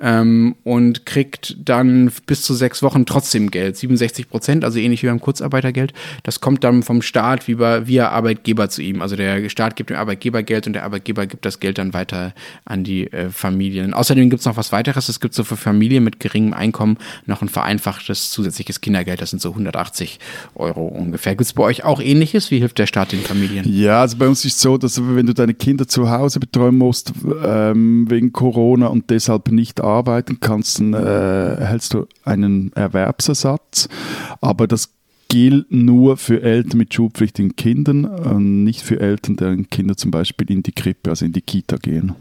Ähm, und kriegt dann bis zu sechs Wochen trotzdem Geld, 67 Prozent, also ähnlich wie beim Kurzarbeitergeld. Das kommt dann vom Staat wie bei, via Arbeitgeber zu ihm. Also der Staat gibt dem Arbeitgeber Geld und der Arbeitgeber gibt das Geld dann weiter an die äh, Familien. Außerdem gibt es noch was weiteres. Es gibt so für Familien mit geringem Einkommen noch ein vereinfachtes zusätzliches Kindergeld. Das sind so 180 Euro ungefähr. Gibt es bei euch auch ähnliches? Wie hilft der Staat den Familien? Ja, also bei uns ist es so, dass wenn du deine Kinder zu Hause betreuen musst ähm, wegen Corona und deshalb nicht arbeiten kannst, dann äh, erhältst du einen Erwerbsersatz. Aber das gilt nur für Eltern mit schulpflichtigen Kindern und nicht für Eltern, deren Kinder zum Beispiel in die Krippe, also in die Kita gehen.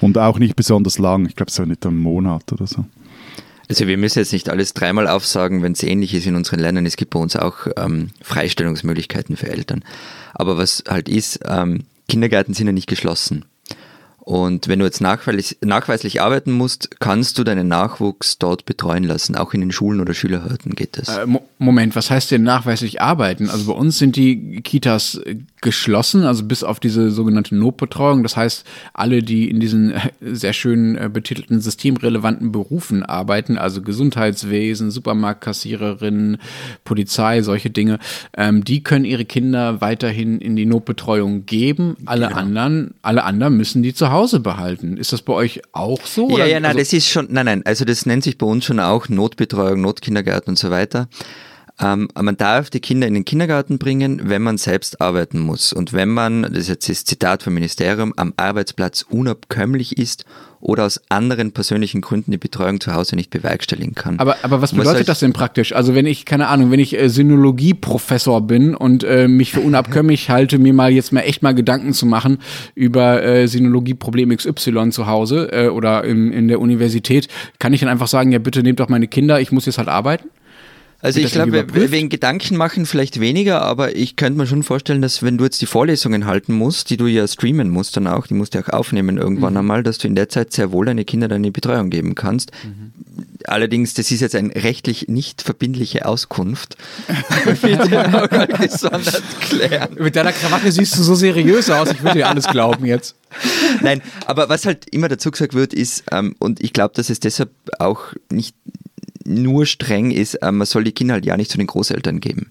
Und auch nicht besonders lang, ich glaube so nicht einen Monat oder so. Also wir müssen jetzt nicht alles dreimal aufsagen, wenn es ähnlich ist in unseren Ländern. Es gibt bei uns auch ähm, Freistellungsmöglichkeiten für Eltern. Aber was halt ist, ähm, Kindergärten sind ja nicht geschlossen. Und wenn du jetzt nachweislich, nachweislich arbeiten musst, kannst du deinen Nachwuchs dort betreuen lassen. Auch in den Schulen oder Schülerhürden geht das. Äh, Mo- Moment, was heißt denn nachweislich arbeiten? Also bei uns sind die Kitas geschlossen, also bis auf diese sogenannte Notbetreuung. Das heißt, alle, die in diesen äh, sehr schön äh, betitelten systemrelevanten Berufen arbeiten, also Gesundheitswesen, Supermarktkassiererinnen, Polizei, solche Dinge, ähm, die können ihre Kinder weiterhin in die Notbetreuung geben. Alle anderen, alle anderen müssen die zu Hause behalten. Ist das bei euch auch so? Ja, Oder- ja, nein, also- das ist schon, nein, nein, also das nennt sich bei uns schon auch Notbetreuung, Notkindergarten und so weiter. Ähm, man darf die Kinder in den Kindergarten bringen, wenn man selbst arbeiten muss. Und wenn man, das ist jetzt das Zitat vom Ministerium, am Arbeitsplatz unabkömmlich ist oder aus anderen persönlichen Gründen die Betreuung zu Hause nicht bewerkstelligen kann. Aber, aber was Was bedeutet heißt- das denn praktisch? Also wenn ich, keine Ahnung, wenn ich äh, Sinologie-Professor bin und äh, mich für unabkömmlich halte, mir mal jetzt mal echt mal Gedanken zu machen über äh, Sinologie-Problem XY zu Hause äh, oder in, in der Universität, kann ich dann einfach sagen, ja bitte nehmt doch meine Kinder, ich muss jetzt halt arbeiten? Also ich glaube, wegen Gedanken machen vielleicht weniger, aber ich könnte mir schon vorstellen, dass wenn du jetzt die Vorlesungen halten musst, die du ja streamen musst dann auch, die musst du ja auch aufnehmen irgendwann Mhm. einmal, dass du in der Zeit sehr wohl deine Kinder die Betreuung geben kannst. Mhm. Allerdings, das ist jetzt eine rechtlich nicht verbindliche Auskunft. Bitte gesondert klären. Mit deiner Krawatte siehst du so seriös aus, ich würde dir alles glauben jetzt. Nein, aber was halt immer dazu gesagt wird, ist, ähm, und ich glaube, dass es deshalb auch nicht nur streng ist, ähm, man soll die Kinder halt ja nicht zu den Großeltern geben.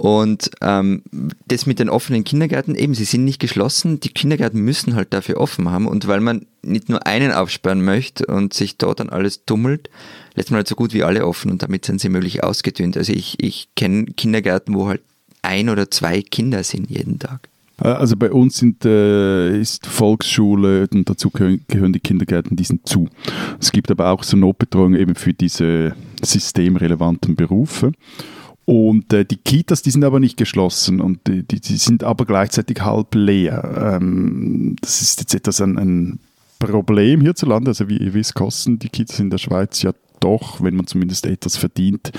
Und ähm, das mit den offenen Kindergärten, eben, sie sind nicht geschlossen, die Kindergärten müssen halt dafür offen haben und weil man nicht nur einen aufsperren möchte und sich dort dann alles tummelt, lässt man halt so gut wie alle offen und damit sind sie möglich ausgedünnt. Also ich, ich kenne Kindergärten, wo halt ein oder zwei Kinder sind jeden Tag. Äh, Also bei uns sind, äh, ist Volksschule und dazu gehören, gehören die Kindergärten, die sind zu. Es gibt aber auch so Notbetreuung eben für diese systemrelevanten Berufe. Und äh, die Kitas, die sind aber nicht geschlossen und die, die, sind aber gleichzeitig halb leer. Ähm, das ist jetzt etwas ein, ein Problem hierzulande. Also wie ihr wisst, kosten die Kitas in der Schweiz ja doch, wenn man zumindest etwas verdient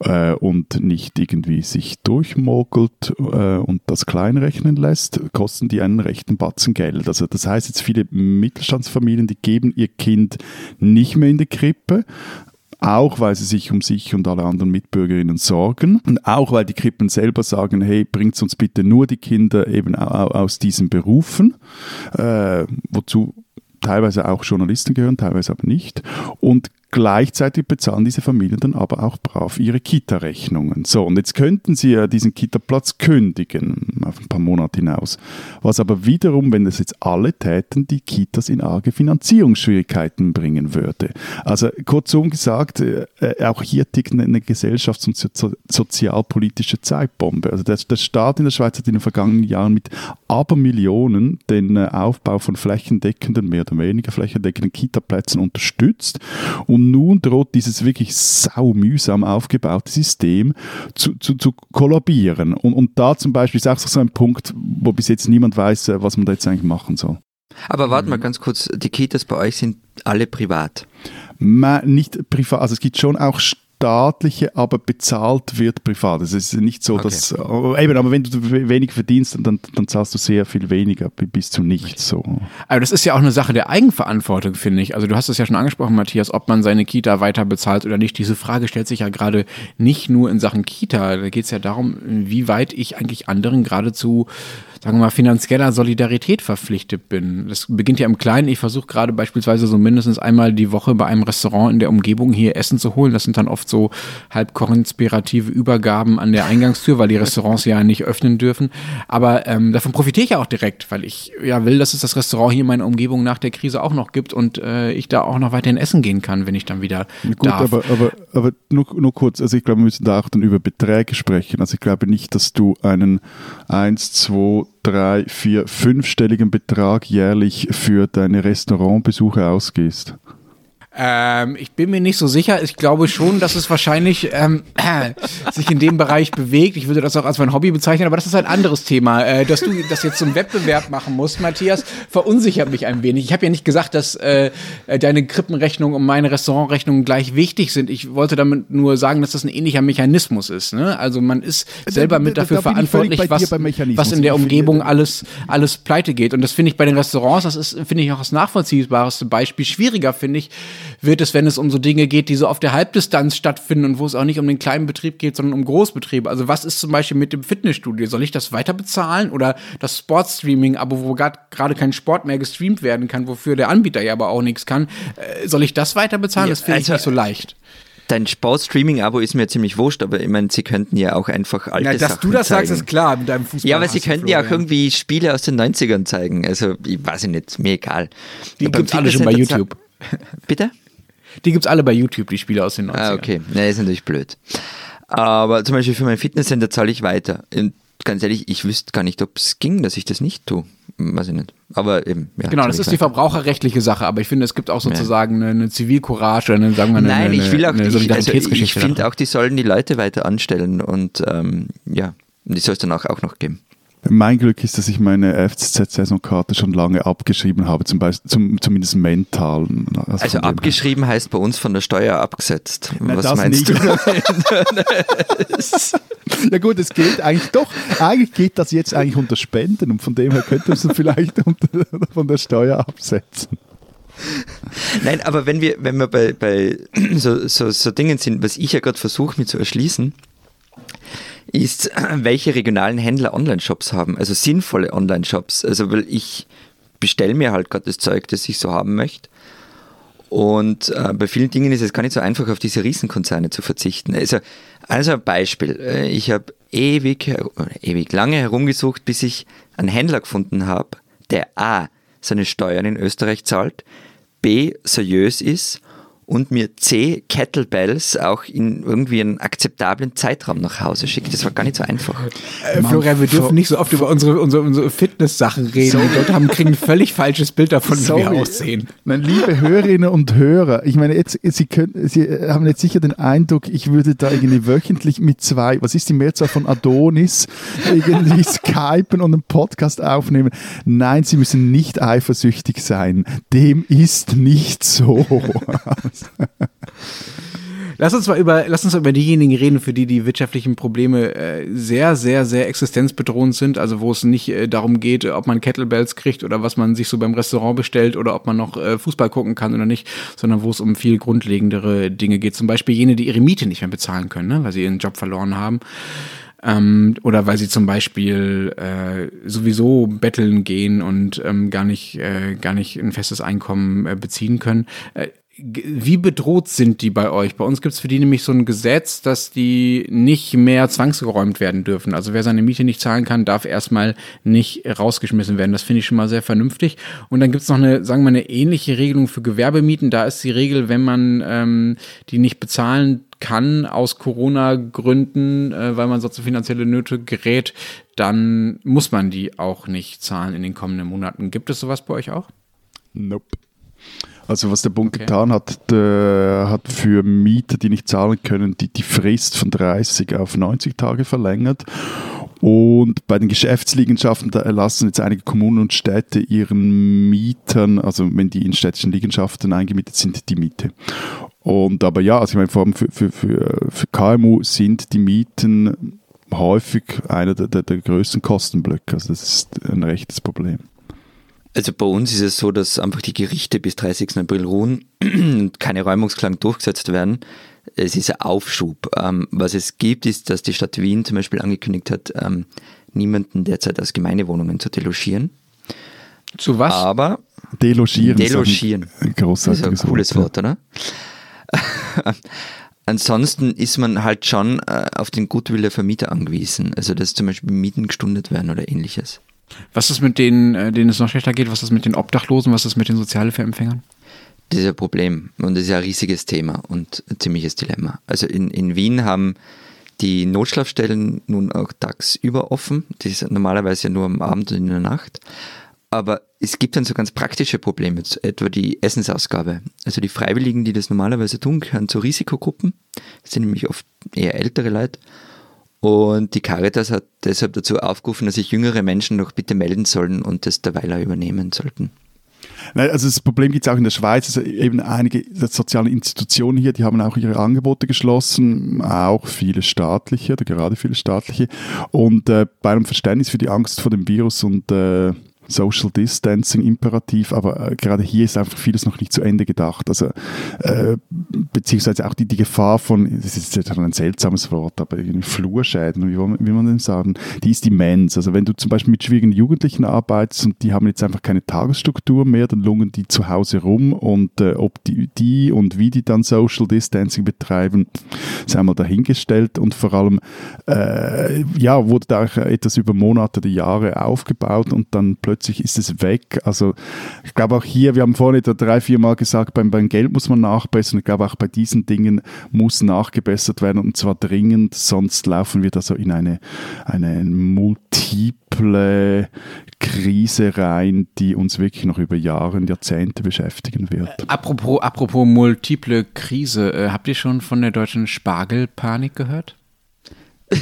äh, und nicht irgendwie sich durchmogelt äh, und das kleinrechnen lässt, kosten die einen rechten Batzen Geld. Also das heißt jetzt viele Mittelstandsfamilien, die geben ihr Kind nicht mehr in die Krippe, auch weil sie sich um sich und alle anderen Mitbürgerinnen sorgen und auch weil die Krippen selber sagen, hey, bringt uns bitte nur die Kinder eben aus diesen Berufen, äh, wozu teilweise auch Journalisten gehören, teilweise aber nicht. Und Gleichzeitig bezahlen diese Familien dann aber auch brav ihre Kita-Rechnungen. So, und jetzt könnten sie ja diesen Kita-Platz kündigen, auf ein paar Monate hinaus. Was aber wiederum, wenn das jetzt alle täten, die Kitas in arge Finanzierungsschwierigkeiten bringen würde. Also kurzum gesagt, äh, auch hier tickt eine gesellschafts- und so sozialpolitische Zeitbombe. Also der, der Staat in der Schweiz hat in den vergangenen Jahren mit Abermillionen den äh, Aufbau von flächendeckenden, mehr oder weniger flächendeckenden Kita-Plätzen unterstützt und nun droht dieses wirklich saumühsam aufgebaute System zu, zu, zu kollabieren. Und, und da zum Beispiel ist auch so ein Punkt, wo bis jetzt niemand weiß, äh, was man da jetzt eigentlich machen soll. Aber warte mal ganz kurz, die Kitas bei euch sind alle privat? nicht privat, also es gibt schon auch staatliche, aber bezahlt wird privat. Also es ist nicht so, okay. dass, äh, eben, aber wenn du wenig verdienst, dann, dann zahlst du sehr viel weniger bis zu nichts. So. Aber das ist ja auch eine Sache der Eigenverantwortung, finde ich. Also du hast es ja schon angesprochen, Matthias, ob man seine Kita weiter bezahlt oder nicht. Diese Frage stellt sich ja gerade nicht nur in Sachen Kita. Da geht es ja darum, wie weit ich eigentlich anderen geradezu sagen wir mal, finanzieller Solidarität verpflichtet bin. Das beginnt ja im Kleinen. Ich versuche gerade beispielsweise so mindestens einmal die Woche bei einem Restaurant in der Umgebung hier Essen zu holen. Das sind dann oft so halb konspirative Übergaben an der Eingangstür, weil die Restaurants ja nicht öffnen dürfen. Aber ähm, davon profitiere ich ja auch direkt, weil ich ja will, dass es das Restaurant hier in meiner Umgebung nach der Krise auch noch gibt und äh, ich da auch noch weiterhin essen gehen kann, wenn ich dann wieder Gut, darf. aber, aber, aber nur, nur kurz, also ich glaube, wir müssen da auch dann über Beträge sprechen. Also ich glaube nicht, dass du einen 1, 2, drei, vier, fünfstelligen Betrag jährlich für deine Restaurantbesuche ausgehst? Ähm, ich bin mir nicht so sicher. Ich glaube schon, dass es wahrscheinlich ähm, äh, sich in dem Bereich bewegt. Ich würde das auch als mein Hobby bezeichnen, aber das ist ein anderes Thema. Äh, dass du das jetzt zum Wettbewerb machen musst, Matthias, verunsichert mich ein wenig. Ich habe ja nicht gesagt, dass äh, deine Krippenrechnung und meine Restaurantrechnung gleich wichtig sind. Ich wollte damit nur sagen, dass das ein ähnlicher Mechanismus ist. Ne? Also man ist selber mit dafür da, da verantwortlich, was, was in der Umgebung alles, alles pleite geht. Und das finde ich bei den Restaurants, das ist, finde ich, auch das nachvollziehbarste Beispiel. Schwieriger, finde ich, wird es, wenn es um so Dinge geht, die so auf der Halbdistanz stattfinden und wo es auch nicht um den kleinen Betrieb geht, sondern um Großbetriebe. Also was ist zum Beispiel mit dem Fitnessstudio? Soll ich das weiter bezahlen oder das Sportstreaming, aber wo gerade kein Sport mehr gestreamt werden kann, wofür der Anbieter ja aber auch nichts kann, äh, soll ich das weiter bezahlen? das finde ich also, nicht so leicht dein Sportstreaming-Abo ist mir ziemlich wurscht, aber ich meine, sie könnten ja auch einfach alte ja, dass Sachen du das zeigen. sagst, ist klar mit deinem Fußball. Ja, aber sie könnten ja auch irgendwie Spiele aus den 90ern zeigen. Also, ich weiß nicht, mir egal. Die gibt es alle schon bei YouTube. Bitte? Die gibt es alle bei YouTube, die Spiele aus den 90ern. Ah, okay. Ja, ist natürlich blöd. Aber zum Beispiel für mein Fitnesscenter zahle ich weiter. Und ganz ehrlich, ich wüsste gar nicht, ob es ging, dass ich das nicht tue. Weiß ich nicht. Aber eben, ja, Genau, das ist die verbraucherrechtliche Sache, aber ich finde, es gibt auch sozusagen ja. eine, eine Zivilcourage oder eine, sagen wir, eine, Nein, ich will auch, eine Solidaritätsgeschichte. Ich, also ich finde auch, die sollen die Leute weiter anstellen und ähm, ja, die soll es dann auch, auch noch geben. Mein Glück ist, dass ich meine FCZ-Saisonkarte schon lange abgeschrieben habe, zum Beispiel, zum, zumindest mental. Also, also abgeschrieben heißt bei uns von der Steuer abgesetzt. Na, Was meinst nicht. du? ja gut, es geht eigentlich doch, eigentlich geht das jetzt eigentlich unter Spenden und von dem her könnte man es vielleicht unter, von der Steuer absetzen. Nein, aber wenn wir, wenn wir bei, bei so, so, so Dingen sind, was ich ja gerade versuche, mir zu erschließen, ist, welche regionalen Händler Online-Shops haben, also sinnvolle Online-Shops. Also, weil ich bestelle mir halt gerade das Zeug, das ich so haben möchte. Und äh, bei vielen Dingen ist es gar nicht so einfach, auf diese Riesenkonzerne zu verzichten. Also, also ein Beispiel. Äh, ich habe ewig, ewig lange herumgesucht, bis ich einen Händler gefunden habe, der A. seine Steuern in Österreich zahlt, B. seriös ist und mir C Kettlebells auch in irgendwie einen akzeptablen Zeitraum nach Hause schickt. Das war gar nicht so einfach. Äh, Florian, wir dürfen nicht so oft über unsere, unsere, unsere Fitness-Sachen reden. So. Die Leute haben, kriegen ein völlig falsches Bild davon, Sorry. wie wir aussehen. Meine liebe Hörerinnen und Hörer, ich meine, jetzt, Sie, können, Sie haben jetzt sicher den Eindruck, ich würde da irgendwie wöchentlich mit zwei, was ist die Mehrzahl von Adonis, irgendwie skypen und einen Podcast aufnehmen. Nein, Sie müssen nicht eifersüchtig sein. Dem ist nicht so. Lass uns mal über, lass uns mal über diejenigen reden, für die die wirtschaftlichen Probleme äh, sehr, sehr, sehr existenzbedrohend sind. Also wo es nicht äh, darum geht, ob man Kettlebells kriegt oder was man sich so beim Restaurant bestellt oder ob man noch äh, Fußball gucken kann oder nicht, sondern wo es um viel grundlegendere Dinge geht. Zum Beispiel jene, die ihre Miete nicht mehr bezahlen können, ne? weil sie ihren Job verloren haben ähm, oder weil sie zum Beispiel äh, sowieso betteln gehen und ähm, gar nicht äh, gar nicht ein festes Einkommen äh, beziehen können. Wie bedroht sind die bei euch? Bei uns gibt es für die nämlich so ein Gesetz, dass die nicht mehr zwangsgeräumt werden dürfen. Also wer seine Miete nicht zahlen kann, darf erstmal nicht rausgeschmissen werden. Das finde ich schon mal sehr vernünftig. Und dann gibt es noch eine, sagen wir mal, eine ähnliche Regelung für Gewerbemieten. Da ist die Regel, wenn man ähm, die nicht bezahlen kann aus Corona-Gründen, äh, weil man sonst in finanzielle Nöte gerät, dann muss man die auch nicht zahlen in den kommenden Monaten. Gibt es sowas bei euch auch? Nope. Also was der Bund okay. getan hat, der hat für Mieter, die nicht zahlen können, die, die Frist von 30 auf 90 Tage verlängert. Und bei den Geschäftsliegenschaften, da erlassen jetzt einige Kommunen und Städte ihren Mietern, also wenn die in städtischen Liegenschaften eingemietet sind, die Miete. Und aber ja, also ich meine, vor allem für, für, für, für KMU sind die Mieten häufig einer der, der, der größten Kostenblöcke. Also das ist ein rechtes Problem. Also bei uns ist es so, dass einfach die Gerichte bis 30. April ruhen und keine Räumungsklagen durchgesetzt werden. Es ist ein Aufschub. Ähm, was es gibt, ist, dass die Stadt Wien zum Beispiel angekündigt hat, ähm, niemanden derzeit aus Gemeindewohnungen zu delogieren. Zu was? Aber delogieren. Delogieren. Ein großartiges ist ein cooles Wort, oder? Ansonsten ist man halt schon äh, auf den Gutwill der Vermieter angewiesen. Also dass zum Beispiel Mieten gestundet werden oder ähnliches. Was ist mit denen, äh, denen es noch schlechter geht? Was ist mit den Obdachlosen? Was ist mit den Sozialhilfeempfängern? Das ist ein Problem und das ist ein riesiges Thema und ein ziemliches Dilemma. Also in, in Wien haben die Notschlafstellen nun auch tagsüber offen. Die sind normalerweise nur am Abend und in der Nacht. Aber es gibt dann so ganz praktische Probleme, etwa die Essensausgabe. Also die Freiwilligen, die das normalerweise tun, gehören zu Risikogruppen. Das sind nämlich oft eher ältere Leute. Und die Caritas hat deshalb dazu aufgerufen, dass sich jüngere Menschen doch bitte melden sollen und das derweil auch übernehmen sollten. Also das Problem gibt es auch in der Schweiz. Also eben einige soziale Institutionen hier, die haben auch ihre Angebote geschlossen, auch viele staatliche oder gerade viele staatliche. Und äh, bei einem Verständnis für die Angst vor dem Virus und äh, Social Distancing Imperativ, aber äh, gerade hier ist einfach vieles noch nicht zu Ende gedacht. Also äh, beziehungsweise auch die, die Gefahr von, das ist jetzt ein seltsames Wort, aber Flurschäden, wie, wie man denn sagen, die ist immens. Also wenn du zum Beispiel mit schwierigen Jugendlichen arbeitest und die haben jetzt einfach keine Tagesstruktur mehr, dann lungen die zu Hause rum und äh, ob die, die und wie die dann Social Distancing betreiben, sei mal dahingestellt und vor allem äh, ja, wurde da etwas über Monate oder Jahre aufgebaut und dann plötzlich plötzlich ist es weg. Also ich glaube auch hier, wir haben vorhin drei, vier Mal gesagt, beim, beim Geld muss man nachbessern. Ich glaube auch bei diesen Dingen muss nachgebessert werden und zwar dringend, sonst laufen wir da so in eine, eine multiple Krise rein, die uns wirklich noch über Jahre und Jahrzehnte beschäftigen wird. Äh, apropos, apropos multiple Krise, äh, habt ihr schon von der deutschen Spargelpanik gehört?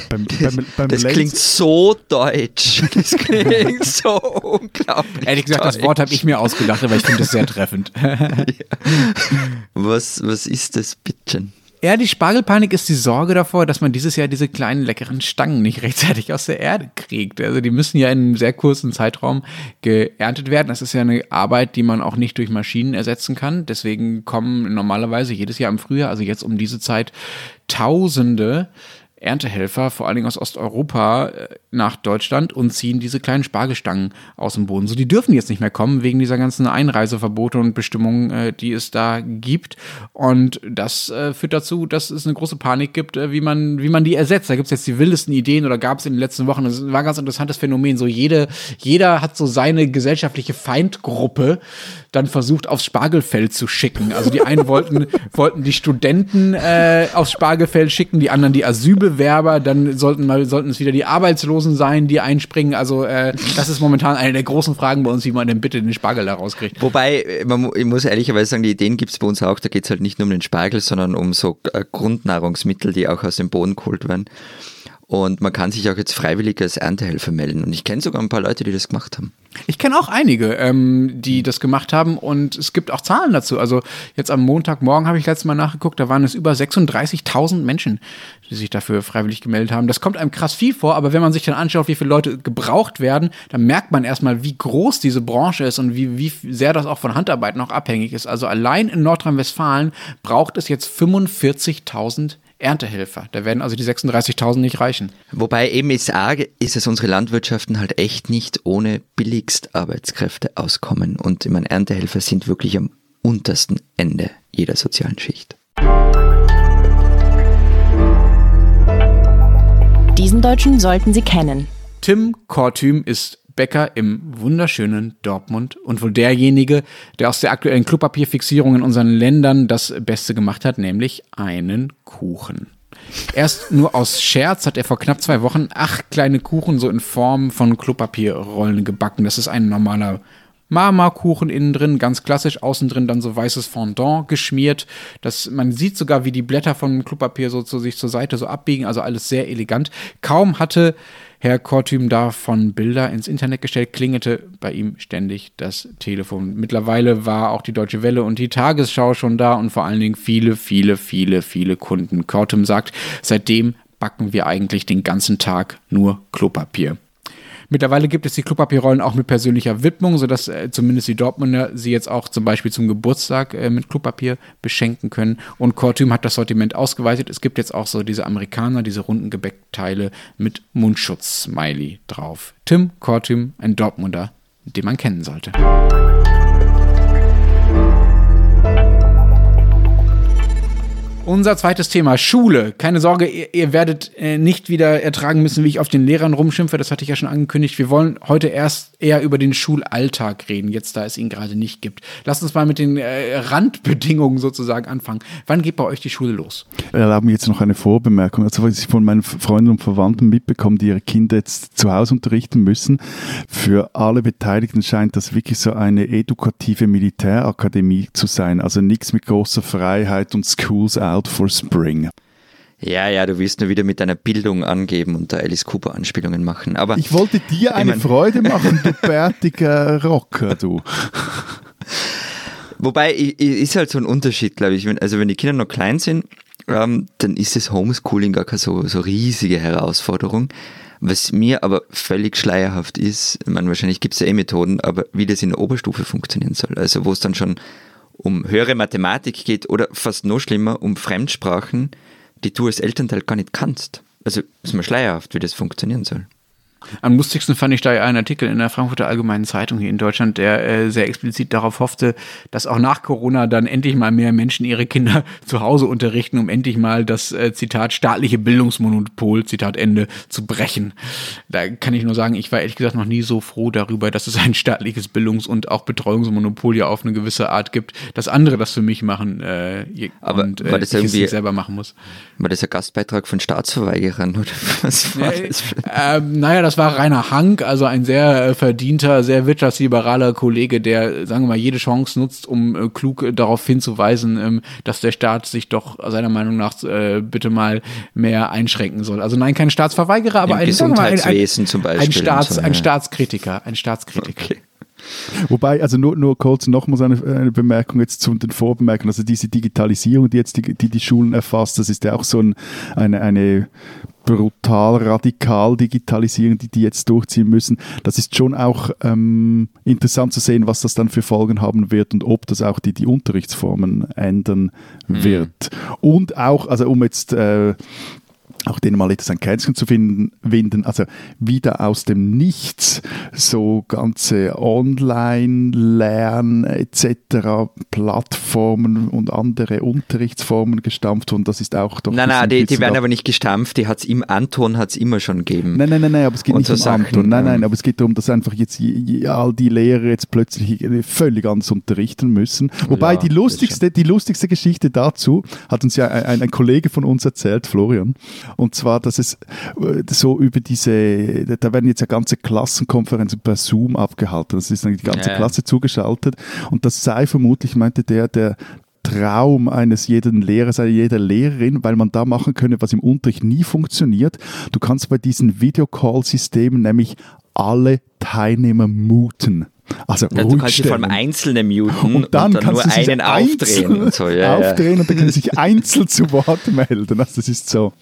Beim, beim, beim das klingt so deutsch. Das klingt so unglaublich. Ehrlich gesagt, deutsch. das Wort habe ich mir ausgedacht, aber ich finde es sehr treffend. ja. was, was ist das bitte? Ja, die Spargelpanik ist die Sorge davor, dass man dieses Jahr diese kleinen leckeren Stangen nicht rechtzeitig aus der Erde kriegt. Also die müssen ja in einem sehr kurzen Zeitraum geerntet werden. Das ist ja eine Arbeit, die man auch nicht durch Maschinen ersetzen kann. Deswegen kommen normalerweise jedes Jahr im Frühjahr, also jetzt um diese Zeit, Tausende Erntehelfer, vor allen Dingen aus Osteuropa, äh, nach Deutschland und ziehen diese kleinen Spargelstangen aus dem Boden. So, die dürfen jetzt nicht mehr kommen wegen dieser ganzen Einreiseverbote und Bestimmungen, äh, die es da gibt. Und das äh, führt dazu, dass es eine große Panik gibt, wie man, wie man die ersetzt. Da gibt es jetzt die wildesten Ideen oder gab es in den letzten Wochen. Das war ein ganz interessantes Phänomen. So jede, jeder hat so seine gesellschaftliche Feindgruppe dann versucht, aufs Spargelfeld zu schicken. Also die einen wollten, wollten die Studenten äh, aufs Spargelfeld schicken, die anderen die Asylbewerber, dann sollten sollten es wieder die Arbeitslosen sein, die einspringen. Also äh, das ist momentan eine der großen Fragen bei uns, wie man denn bitte den Spargel da rauskriegt. Wobei, man, ich muss ehrlicherweise sagen, die Ideen gibt es bei uns auch. Da geht es halt nicht nur um den Spargel, sondern um so äh, Grundnahrungsmittel, die auch aus dem Boden geholt werden. Und man kann sich auch jetzt freiwillig als Erntehelfer melden. Und ich kenne sogar ein paar Leute, die das gemacht haben. Ich kenne auch einige, ähm, die das gemacht haben und es gibt auch Zahlen dazu. Also jetzt am Montagmorgen habe ich letztes Mal nachgeguckt, da waren es über 36.000 Menschen, die sich dafür freiwillig gemeldet haben. Das kommt einem krass viel vor, aber wenn man sich dann anschaut, wie viele Leute gebraucht werden, dann merkt man erstmal, wie groß diese Branche ist und wie, wie sehr das auch von Handarbeit noch abhängig ist. Also allein in Nordrhein-Westfalen braucht es jetzt 45.000 Erntehelfer. Da werden also die 36.000 nicht reichen. Wobei eben ist, arg, ist es unsere Landwirtschaften halt echt nicht ohne billigst Arbeitskräfte auskommen. Und ich meine, Erntehelfer sind wirklich am untersten Ende jeder sozialen Schicht. Diesen Deutschen sollten Sie kennen. Tim Kortüm ist Bäcker im wunderschönen Dortmund und wohl derjenige, der aus der aktuellen Klopapierfixierung in unseren Ländern das Beste gemacht hat, nämlich einen Kuchen. Erst nur aus Scherz hat er vor knapp zwei Wochen acht kleine Kuchen so in Form von Klopapierrollen gebacken. Das ist ein normaler Marmorkuchen innen drin, ganz klassisch, außen drin dann so weißes Fondant geschmiert. Das, man sieht sogar, wie die Blätter von Klopapier so zu sich zur Seite so abbiegen, also alles sehr elegant. Kaum hatte Herr Kortüm davon Bilder ins Internet gestellt, klingelte bei ihm ständig das Telefon. Mittlerweile war auch die Deutsche Welle und die Tagesschau schon da und vor allen Dingen viele, viele, viele, viele Kunden. Kortüm sagt, seitdem backen wir eigentlich den ganzen Tag nur Klopapier. Mittlerweile gibt es die Klopapierrollen auch mit persönlicher Widmung, sodass äh, zumindest die Dortmunder sie jetzt auch zum Beispiel zum Geburtstag äh, mit Klopapier beschenken können. Und Kortüm hat das Sortiment ausgeweitet. Es gibt jetzt auch so diese Amerikaner, diese runden Gebäckteile mit Mundschutz-Smiley drauf. Tim Kortüm, ein Dortmunder, den man kennen sollte. Unser zweites Thema, Schule. Keine Sorge, ihr, ihr werdet äh, nicht wieder ertragen müssen, wie ich auf den Lehrern rumschimpfe. Das hatte ich ja schon angekündigt. Wir wollen heute erst eher über den Schulalltag reden, jetzt da es ihn gerade nicht gibt. Lasst uns mal mit den äh, Randbedingungen sozusagen anfangen. Wann geht bei euch die Schule los? Erlauben mir jetzt noch eine Vorbemerkung. Also, was ich von meinen Freunden und Verwandten mitbekomme, die ihre Kinder jetzt zu Hause unterrichten müssen, für alle Beteiligten scheint das wirklich so eine edukative Militärakademie zu sein. Also nichts mit großer Freiheit und Schools out out for spring. Ja, ja, du willst nur wieder mit deiner Bildung angeben und da Alice Cooper Anspielungen machen. Aber ich wollte dir eine ich mein, Freude machen, du bärtiger Rocker, du. Wobei, ist halt so ein Unterschied, glaube ich. Also wenn die Kinder noch klein sind, ähm, dann ist das Homeschooling gar keine so, so riesige Herausforderung. Was mir aber völlig schleierhaft ist, ich meine, wahrscheinlich gibt es ja eh Methoden, aber wie das in der Oberstufe funktionieren soll. Also wo es dann schon um höhere Mathematik geht oder fast noch schlimmer, um Fremdsprachen, die du als Elternteil gar nicht kannst. Also ist mir schleierhaft, wie das funktionieren soll. Am lustigsten fand ich da einen Artikel in der Frankfurter Allgemeinen Zeitung hier in Deutschland, der äh, sehr explizit darauf hoffte, dass auch nach Corona dann endlich mal mehr Menschen ihre Kinder zu Hause unterrichten, um endlich mal das äh, Zitat staatliche Bildungsmonopol, Zitat Ende, zu brechen. Da kann ich nur sagen, ich war ehrlich gesagt noch nie so froh darüber, dass es ein staatliches Bildungs- und auch Betreuungsmonopol ja auf eine gewisse Art gibt, dass andere das für mich machen äh, Aber und äh, das ich es selber machen muss. War das ein Gastbeitrag von Staatsverweigerern oder was war das? Ähm, naja, das das war Rainer Hank, also ein sehr äh, verdienter, sehr wirtschaftsliberaler Kollege, der, sagen wir mal, jede Chance nutzt, um äh, klug äh, darauf hinzuweisen, ähm, dass der Staat sich doch seiner Meinung nach bitte mal mehr einschränken soll. Also nein, kein Staatsverweigerer, aber ein, Gesundheitswesen ein, ein, zum Beispiel. Ein, Staats, ein Staatskritiker, ein Staatskritiker. Okay. Wobei, also nur, nur kurz nochmals eine, eine Bemerkung jetzt zu den Vorbemerkungen. Also diese Digitalisierung, die jetzt die, die, die Schulen erfasst, das ist ja auch so ein, eine, eine brutal radikal Digitalisierung, die die jetzt durchziehen müssen. Das ist schon auch ähm, interessant zu sehen, was das dann für Folgen haben wird und ob das auch die, die Unterrichtsformen ändern mhm. wird. Und auch, also um jetzt äh, auch denen mal etwas ein Kränzchen zu finden, winden, also wieder aus dem Nichts so ganze Online-Lern etc. Plattformen und andere Unterrichtsformen gestampft und das ist auch doch... Nein, nein, die, die werden aber nicht gestampft, die hat's im Anton hat's immer schon gegeben. Nein, nein, nein, nein, aber es geht Und nicht so um Sachen, Anton. Nein, nein, ähm, aber es geht darum, dass einfach jetzt je- je- all die Lehrer jetzt plötzlich völlig anders unterrichten müssen. Wobei Ja, die lustigste, die lustigste Geschichte dazu hat uns ja ein, ein Kollege von uns erzählt, Florian. Und zwar, dass es äh, so über diese, da werden jetzt ja ganze Klassenkonferenzen per Zoom abgehalten. Das ist dann die ganze Ja. Klasse zugeschaltet. Und das sei vermutlich, meinte der, der Traum eines jeden Lehrers, einer jeder Lehrerin, weil man da machen könne, was im Unterricht nie funktioniert. Du kannst bei diesen Videocall-Systemen nämlich alle Teilnehmer muten. Also Ja, du kannst sie vor allem einzelne muten Und dann, kannst nur du sich einen aufdrehen und so. Ja, ja. aufdrehen und dann können sie sich einzeln zu Wort melden. Also das ist so,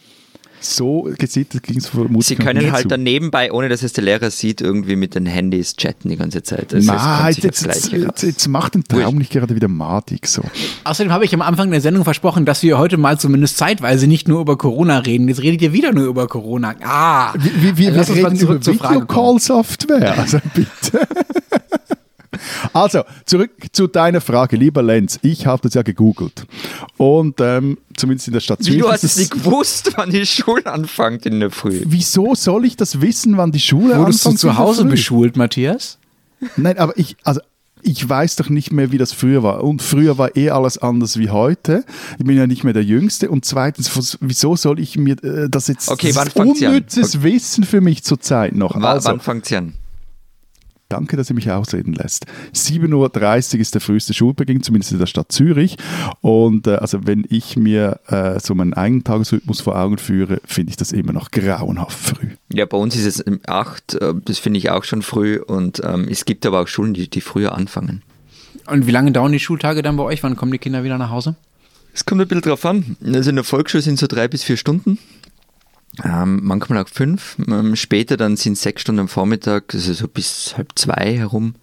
so gesittet ging es vermutlich Sie können halt zu. dann nebenbei, ohne dass es der Lehrer sieht, irgendwie mit den Handys chatten die ganze Zeit. Also sich jetzt, jetzt, jetzt, jetzt macht den Traum nicht gerade wieder madig so. Außerdem habe ich am Anfang der Sendung versprochen, dass wir heute mal zumindest zeitweise nicht nur über Corona reden. Jetzt redet ihr wieder nur über Corona. Ah! Wir, wir, Lass wir uns mal reden zurück über zur Frage. Videocall-Software. Also bitte. Also, zurück zu deiner Frage, lieber Lenz. Ich habe das ja gegoogelt. Und ähm, zumindest in der Stadt Wie, du hast es nicht gewusst, wann die Schule anfängt in der Früh. Wieso soll ich das wissen, wann die Schule Wurdest du anfängt? zu Hause in der Früh? beschult, Matthias? Nein, aber ich, also ich weiß doch nicht mehr, wie das früher war. Und früher war eh alles anders wie heute. Ich bin ja nicht mehr der Jüngste. Und zweitens, wieso soll ich mir äh, das jetzt Okay, das wann ist fangt's an? unnützes Wissen für mich zurzeit noch. W Also, wann fängt sie an? Danke, dass ihr mich ausreden lässt. 7.30 Uhr ist der früheste Schulbeginn, zumindest in der Stadt Zürich. Und äh, also wenn ich mir äh, so meinen eigenen Tagesrhythmus vor Augen führe, finde ich das immer noch grauenhaft früh. Ja, bei uns ist es um 8, äh, das finde ich auch schon früh. Und ähm, es gibt aber auch Schulen, die, die früher anfangen. Und wie lange dauern die Schultage dann bei euch? Wann kommen die Kinder wieder nach Hause? Es kommt ein bisschen drauf an. Also in der Volksschule sind so drei bis vier Stunden. Ähm, manchmal auch fünf. Ähm, später dann sind sechs Stunden am Vormittag, also so bis halb zwei herum.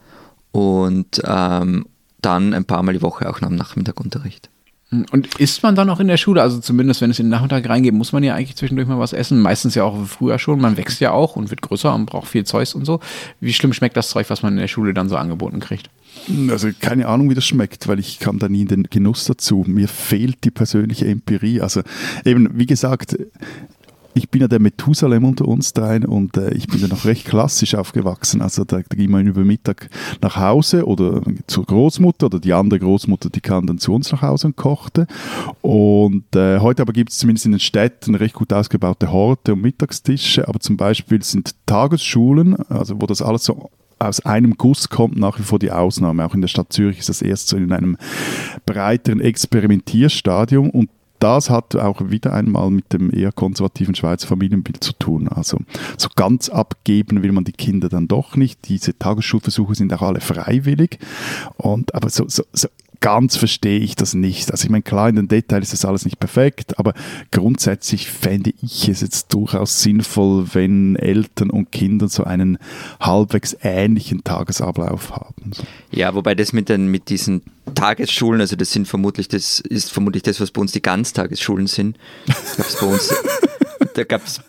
Und ähm, dann ein paar Mal die Woche auch noch am Nachmittag Unterricht. Und isst man dann auch in der Schule? Also zumindest, wenn es in den Nachmittag reingeht, muss man ja eigentlich zwischendurch mal was essen. Meistens ja auch früher schon. Man wächst ja auch und wird größer und braucht viel Zeugs und so. Wie schlimm schmeckt das Zeug, was man in der Schule dann so angeboten kriegt? Also keine Ahnung, wie das schmeckt, weil ich kam da nie in den Genuss dazu. Mir fehlt die persönliche Empirie. Also eben, wie gesagt, ich bin ja der Methusalem unter uns dreien und äh, ich bin ja noch recht klassisch aufgewachsen. Also da, da ging man über Mittag nach Hause oder zur Großmutter oder die andere Großmutter, die kam dann zu uns nach Hause und kochte. Und äh, heute aber gibt es zumindest in den Städten recht gut ausgebaute Horte und Mittagstische, aber zum Beispiel sind Tagesschulen, also wo das alles so aus einem Guss kommt nach wie vor die Ausnahme. Auch in der Stadt Zürich ist das erst so in einem breiteren Experimentierstadium und das hat auch wieder einmal mit dem eher konservativen Schweizer Familienbild zu tun. Also so ganz abgeben will man die Kinder dann doch nicht. Diese Tagesschulversuche sind auch alle freiwillig. Und aber so, so, so ganz verstehe ich das nicht. Also ich meine, klar, in den Details ist das alles nicht perfekt, aber grundsätzlich fände ich es jetzt durchaus sinnvoll, wenn Eltern und Kinder so einen halbwegs ähnlichen Tagesablauf haben. Ja, wobei das mit, den, mit diesen Tagesschulen, also das sind vermutlich, das ist vermutlich das, was bei uns die Ganztagesschulen sind. Das gab's bei uns, da gab's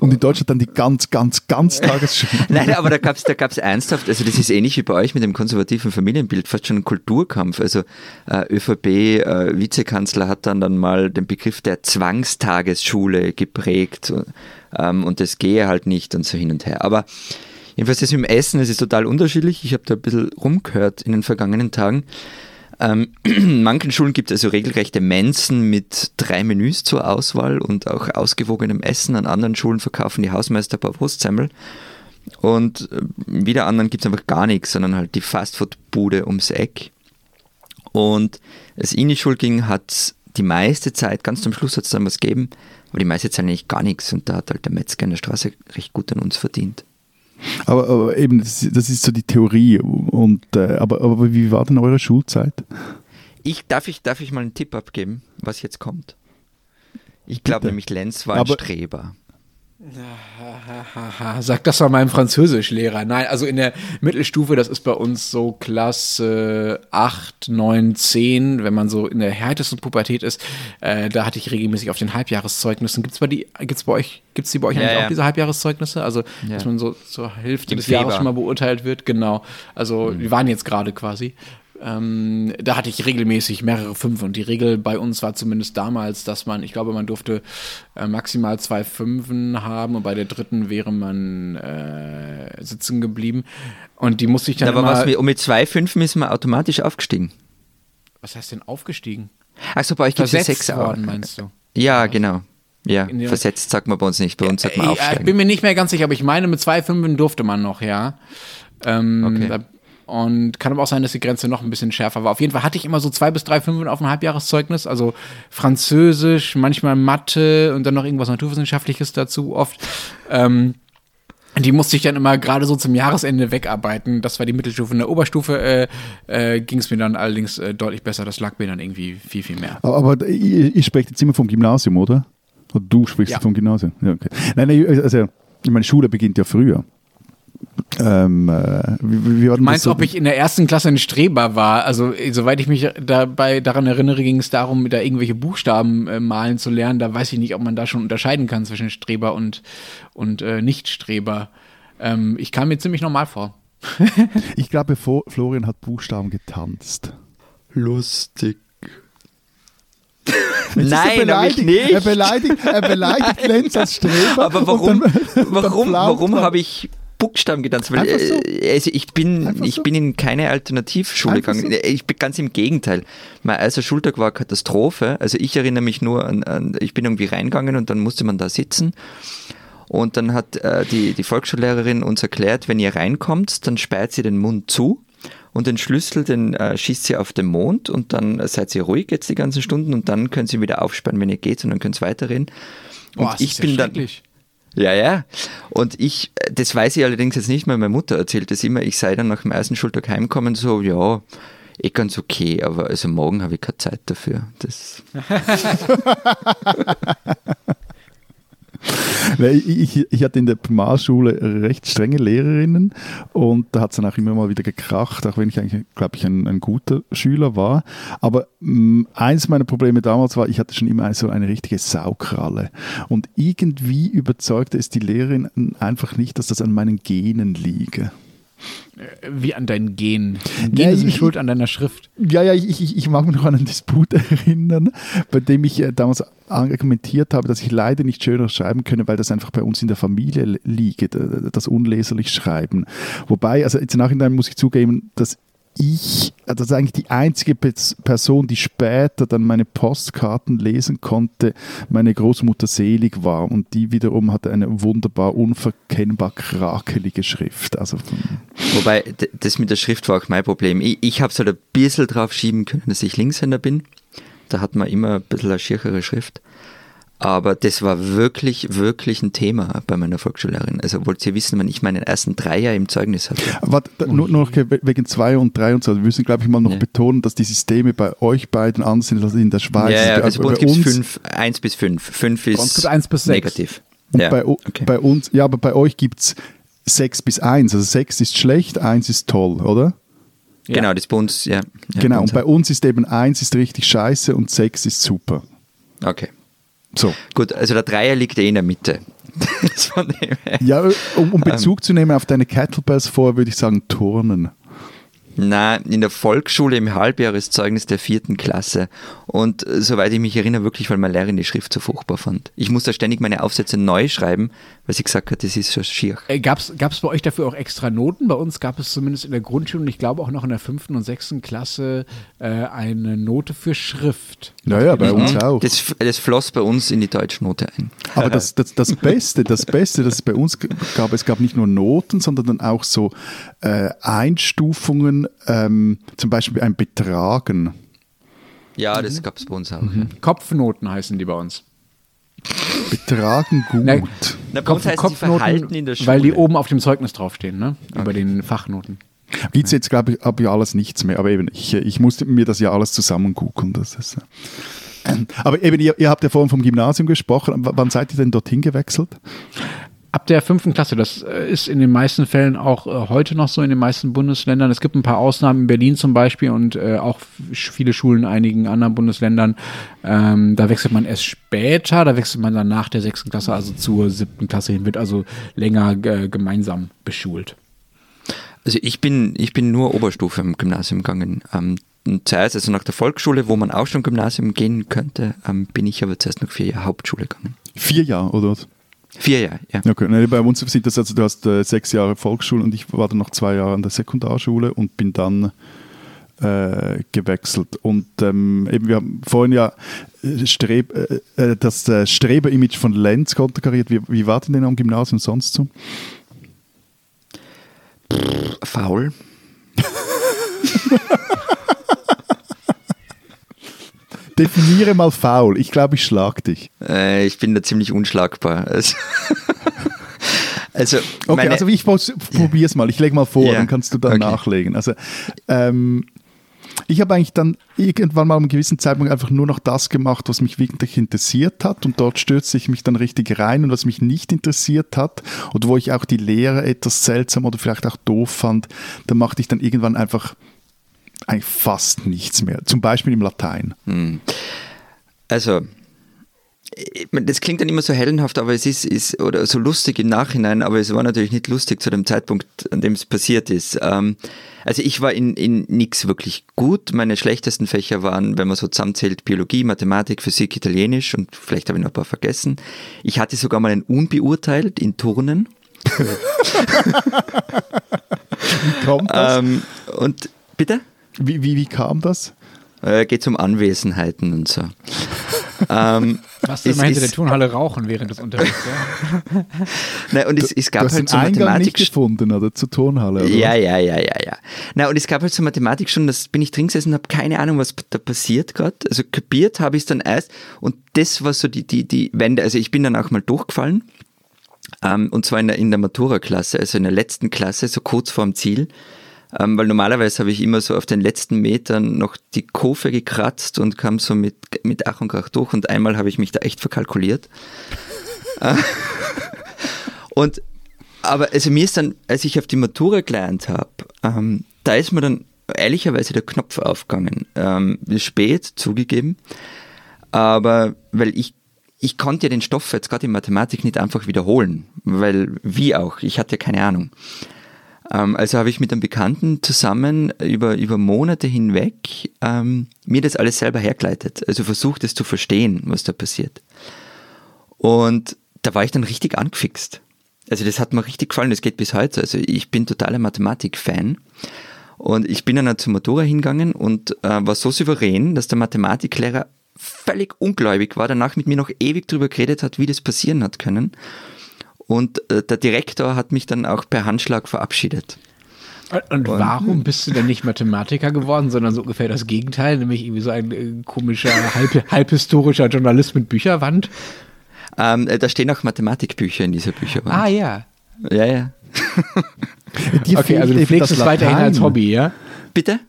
Und in Deutschland dann die ganz, ganz, ganz Tagesschulen. Nein, aber da gab's da gab's ernsthaft, also das ist ähnlich wie bei euch mit dem konservativen Familienbild, fast schon ein Kulturkampf. Also äh, ÖVP-Vizekanzler hat dann, dann mal den Begriff der Zwangstagesschule geprägt ähm, und das gehe halt nicht und so hin und her. Aber jedenfalls das mit dem Essen, das ist total unterschiedlich. Ich habe da ein bisschen rumgehört in den vergangenen Tagen. Ähm, in manchen Schulen gibt es also regelrechte Mensen mit drei Menüs zur Auswahl und auch ausgewogenem Essen. An anderen Schulen verkaufen die Hausmeister ein paar Wurstsemmel. Und äh, wieder anderen gibt es einfach gar nichts, sondern halt die Fastfood-Bude ums Eck. Und als ich in die Schule ging, hat die meiste Zeit, ganz zum Schluss hat es dann was gegeben, aber die meiste Zeit eigentlich gar nichts. Und da hat halt der Metzger in der Straße recht gut an uns verdient. Aber, aber eben, das, das ist so die Theorie. Und, äh, aber, aber wie war denn eure Schulzeit? Ich, darf, ich, darf ich mal einen Tipp abgeben, was jetzt kommt? Ich glaube nämlich, Lenz war ein Aber- Streber. Sag das mal meinem Französischlehrer. Nein, also in der Mittelstufe, das ist bei uns so Klasse 8, 9, 10, wenn man so in der härtesten Pubertät ist, äh, da hatte ich regelmäßig auf den Halbjahreszeugnissen. Gibt es bei, die, gibt's bei euch, gibt's die bei euch Ja, eigentlich ja. auch, diese Halbjahreszeugnisse? Also, Ja. dass man so zur Hälfte Im des Jahres schon mal beurteilt wird, genau. Also, die waren jetzt gerade quasi. Ähm, da hatte ich regelmäßig mehrere Fünfe und die Regel bei uns war zumindest damals, dass man, ich glaube, man durfte äh, maximal zwei Fünfen haben und bei der dritten wäre man äh, sitzen geblieben und die musste ich dann Aber was, und mit zwei Fünfen ist man automatisch aufgestiegen. was heißt denn aufgestiegen? Achso, bei euch gibt es sechs worden, meinst du? Ja, genau. Ja, versetzt sagt man bei uns nicht. Bei uns sagt man Äh, Ich aufsteigen. bin mir nicht mehr ganz sicher, aber ich meine, mit zwei Fünfen durfte man noch, ja. Ähm, Okay. da, und kann aber auch sein, dass die Grenze noch ein bisschen schärfer war. Auf jeden Fall hatte ich immer so zwei bis drei Fünfen auf dem Halbjahreszeugnis, also Französisch, manchmal Mathe und dann noch irgendwas Naturwissenschaftliches dazu oft. Ähm, die musste ich dann immer gerade so zum Jahresende wegarbeiten. Das war die Mittelstufe. In der Oberstufe äh, äh, ging es mir dann allerdings äh, deutlich besser. Das lag mir dann irgendwie viel, viel mehr. Aber, ihr, ihr sprecht jetzt immer vom Gymnasium, oder? Oder du sprichst Ja. vom Gymnasium? Ja, okay. Nein, nein, also meine Schule beginnt ja früher. Ähm, äh, wie, wie war denn Meinst du, ob ich in der ersten Klasse ein Streber war? Also, soweit ich mich dabei daran erinnere, ging es darum, da irgendwelche Buchstaben äh, malen zu lernen. Da weiß ich nicht, ob man da schon unterscheiden kann zwischen Streber und, und äh, Nichtstreber. Ähm, ich kam mir ziemlich normal vor. Ich glaube, Flo- Florian hat Buchstaben getanzt. Lustig. Jetzt ist er Nein, hab ich beleidigt. nicht. Er beleidigt, er beleidigt Lenz als Streber. Aber warum, dann- warum, dann warum er. habe ich Buchstaben getanzt? Weil, so. äh, also ich bin, ich so. bin in keine Alternativschule Einfach gegangen. Ich bin ganz im Gegenteil. Mein erster Schultag war eine Katastrophe. Also ich erinnere mich nur an, an ich bin irgendwie reingegangen und dann musste man da sitzen. Und dann hat äh, die, die Volksschullehrerin uns erklärt, wenn ihr reinkommt, dann sperrt sie den Mund zu und den Schlüssel, den äh, schießt sie auf den Mond und dann seid ihr ruhig jetzt die ganzen Stunden und dann können sie wieder aufsperren, wenn ihr geht und dann könnt ihr weiterreden. Und Boah, ich ist ja bin dann, schrecklich. Ja, ja. Und ich, äh, das weiß ich allerdings jetzt nicht mehr, meine Mutter erzählt das immer, ich sei dann nach dem ersten Schultag heimgekommen, so, ja, eh ganz okay, aber also morgen habe ich keine Zeit dafür. Das, Ich, ich, hatte in der Primarschule recht strenge Lehrerinnen und da hat es dann auch immer mal wieder gekracht, auch wenn ich eigentlich, glaube ich, ein, ein guter Schüler war. Aber mh, eines meiner Probleme damals war, ich hatte schon immer so eine richtige Saukralle. Und irgendwie überzeugte es die Lehrerin einfach nicht, dass das an meinen Genen liege. Wie an deinen Gen. Ja, Gene sind ich- schuld an deiner Schrift. Ja, ja, ich, ich, ich mag mich noch an einen Disput erinnern, bei dem ich äh, damals argumentiert habe, dass ich leider nicht schöner schreiben könne, weil das einfach bei uns in der Familie li- liege, das unleserlich Schreiben. Wobei, also jetzt im Nachhinein muss ich zugeben, dass ich, äh, das ist eigentlich die einzige Pers- Person, die später dann meine Postkarten lesen konnte, meine Großmutter Selig war und die wiederum hatte eine wunderbar unverkennbar krakelige Schrift. Also von- wobei, das mit der Schrift war auch mein Problem. Ich, ich habe es halt ein bisschen drauf schieben können, dass ich Linkshänder bin. Da hat man immer ein bisschen eine schierchere Schrift. Aber das war wirklich, wirklich ein Thema bei meiner Volksschullehrerin. Also wollt ihr wissen, wenn ich meinen ersten Dreier im Zeugnis hatte. Warte, da, nur, noch we- wegen 2 und 3 und so. Wir müssen, glaube ich, mal noch Ja. betonen, dass die Systeme bei euch beiden anders sind als in der Schweiz. Ja, ja, Also also bei uns bei gibt es fünf, eins bis fünf. Fünf ist uns gibt's eins bis sechs. negativ. Und ja, bei, okay. bei uns, ja, aber bei euch gibt es 6 bis 1. Also 6 ist schlecht, 1 ist toll, oder? Genau, das ist bei uns, ja. ja genau, bei und uns bei uns ist eben 1 ist richtig scheiße und 6 ist super. Okay. So. Gut, also der Dreier liegt eh in der Mitte. Ja, um, um Ähm. Bezug zu nehmen auf deine Kettlebells vor, würde ich sagen Turnen. Na, in der Volksschule im Halbjahreszeugnis der vierten Klasse. Und äh, soweit ich mich erinnere, wirklich, weil meine Lehrerin die Schrift so furchtbar fand. Ich musste ständig meine Aufsätze neu schreiben, weil sie gesagt hat, das ist so schier. Äh, Gab es bei euch dafür auch extra Noten? Bei uns gab es zumindest in der Grundschule und ich glaube auch noch in der fünften und sechsten Klasse äh, eine Note für Schrift. Naja, bei uns Mhm. auch. Das, das floss bei uns in die Deutschnote ein. Aber das, das, das Beste, das Beste, das es bei uns gab, es gab nicht nur Noten, sondern dann auch so äh, Ähm, zum Beispiel ein Betragen. Ja, das gab es bei uns auch. Kopfnoten heißen die bei uns. Betragen gut. Nein. Na, bei uns heißt die Verhalten in der Schule. weil die oben auf dem Zeugnis draufstehen, ne? Über den Fachnoten. Gibt es jetzt, glaube ich, habe ich alles nichts mehr. Aber eben, ich, ich musste mir das ja alles zusammen googeln. Das ist, äh, Aber eben, ihr, ihr habt ja vorhin vom Gymnasium gesprochen. W wann seid ihr denn dorthin gewechselt? Ab der fünften Klasse, das äh, ist in den meisten Fällen auch äh, heute noch so in den meisten Bundesländern. Es gibt ein paar Ausnahmen in Berlin zum Beispiel und äh, auch viele Schulen in einigen anderen Bundesländern. Ähm, da wechselt man erst später, da wechselt man dann nach der sechsten Klasse, also zur siebten Klasse hin, wird also länger äh, gemeinsam beschult. Also ich bin, ich bin nur Oberstufe im Gymnasium gegangen. Ähm, zuerst, also nach der Volksschule, wo man auch schon Gymnasium gehen könnte, ähm, bin ich aber zuerst noch vier Jahre Hauptschule gegangen. Vier Jahre, oder was? Vier Jahre, ja. Okay, nee, bei uns sieht das also, du hast äh, sechs Jahre Volksschule und ich war dann noch zwei Jahre an der Sekundarschule und bin dann äh, gewechselt. Und ähm, eben, wir haben vorhin ja äh, Streb, äh, äh, das äh, Streber-Image von Lenz konterkariert. Wie, wie war denn denn am Gymnasium sonst so? Faul. Definiere mal faul. Ich glaube, ich schlag dich. Äh, ich bin da ziemlich unschlagbar. Also, also, Okay, also ich probiere es mal. Ich lege mal vor, Ja, dann kannst du dann okay. nachlegen. Also ähm, ich habe eigentlich dann irgendwann mal am gewissen Zeitpunkt einfach nur noch das gemacht, was mich wirklich interessiert hat und dort stürzte ich mich dann richtig rein und was mich nicht interessiert hat oder wo ich auch die Lehre etwas seltsam oder vielleicht auch doof fand, da machte ich dann irgendwann einfach eigentlich fast nichts mehr. Zum Beispiel im Latein. also, ich meine, das klingt dann immer so hellenhaft, aber es ist, ist, oder so lustig im Nachhinein, aber es war natürlich nicht lustig zu dem Zeitpunkt, an dem es passiert ist. Ähm, also ich war in, in nix wirklich gut. Meine schlechtesten Fächer waren, wenn man so zusammenzählt, Biologie, Mathematik, Physik, Italienisch und vielleicht habe ich noch ein paar vergessen. Ich hatte sogar mal ein Unbeurteilt in Turnen. Kommt das? Ähm, und bitte? Wie, wie, wie kam das? Äh, geht um Anwesenheiten und so. ähm, Was immer hinter der Turnhalle rauchen während des Unterrichts, ja? Nein, und es, es gab hast halt so Eingang nicht Mathematik. gefunden, oder? Zur Turnhalle, oder? Ja, ja, ja, ja, ja. Na, und es gab halt so Mathematik schon, das bin ich drin gesessen, habe keine Ahnung, was da passiert gerade. Also kapiert habe ich es dann erst und das war so die, die, die Wende. Also ich bin dann auch mal durchgefallen. Ähm, und zwar in der, in der Matura-Klasse, also in der letzten Klasse, so kurz vorm Ziel. Ähm, weil normalerweise habe ich immer so auf den letzten Metern noch die Kurve gekratzt und kam so mit, mit Ach und Krach durch und einmal habe ich mich da echt verkalkuliert. Äh, und aber also mir ist dann, als ich auf die Matura gelernt habe, ähm, da ist mir dann ehrlicherweise der Knopf aufgegangen. Ähm, spät zugegeben, aber weil ich ich konnte ja den Stoff jetzt gerade in Mathematik nicht einfach wiederholen, weil wie auch, ich hatte ja keine Ahnung. Ähm, also habe ich mit einem Bekannten zusammen über, über Monate hinweg ähm, mir das alles selber hergeleitet. Also versucht es zu verstehen, was da passiert. Und da war ich dann richtig angefixt. Also das hat mir richtig gefallen, das geht bis heute. Also ich bin totaler Mathematik-Fan. Und ich bin dann zur Matura hingegangen und äh, war so souverän, dass der Mathematiklehrer völlig ungläubig war, danach mit mir noch ewig drüber geredet hat, wie das passieren hat können. Und äh, der Direktor hat mich dann auch per Handschlag verabschiedet. Und warum bist du denn nicht Mathematiker geworden, sondern so ungefähr das Gegenteil, nämlich irgendwie so ein äh, komischer, halb, halbhistorischer Journalist mit Bücherwand? Ähm, äh, da stehen auch Mathematikbücher in dieser Bücherwand. Ah ja. Ja, ja. Okay, also du pflegst es weiterhin als Hobby, ja? Bitte?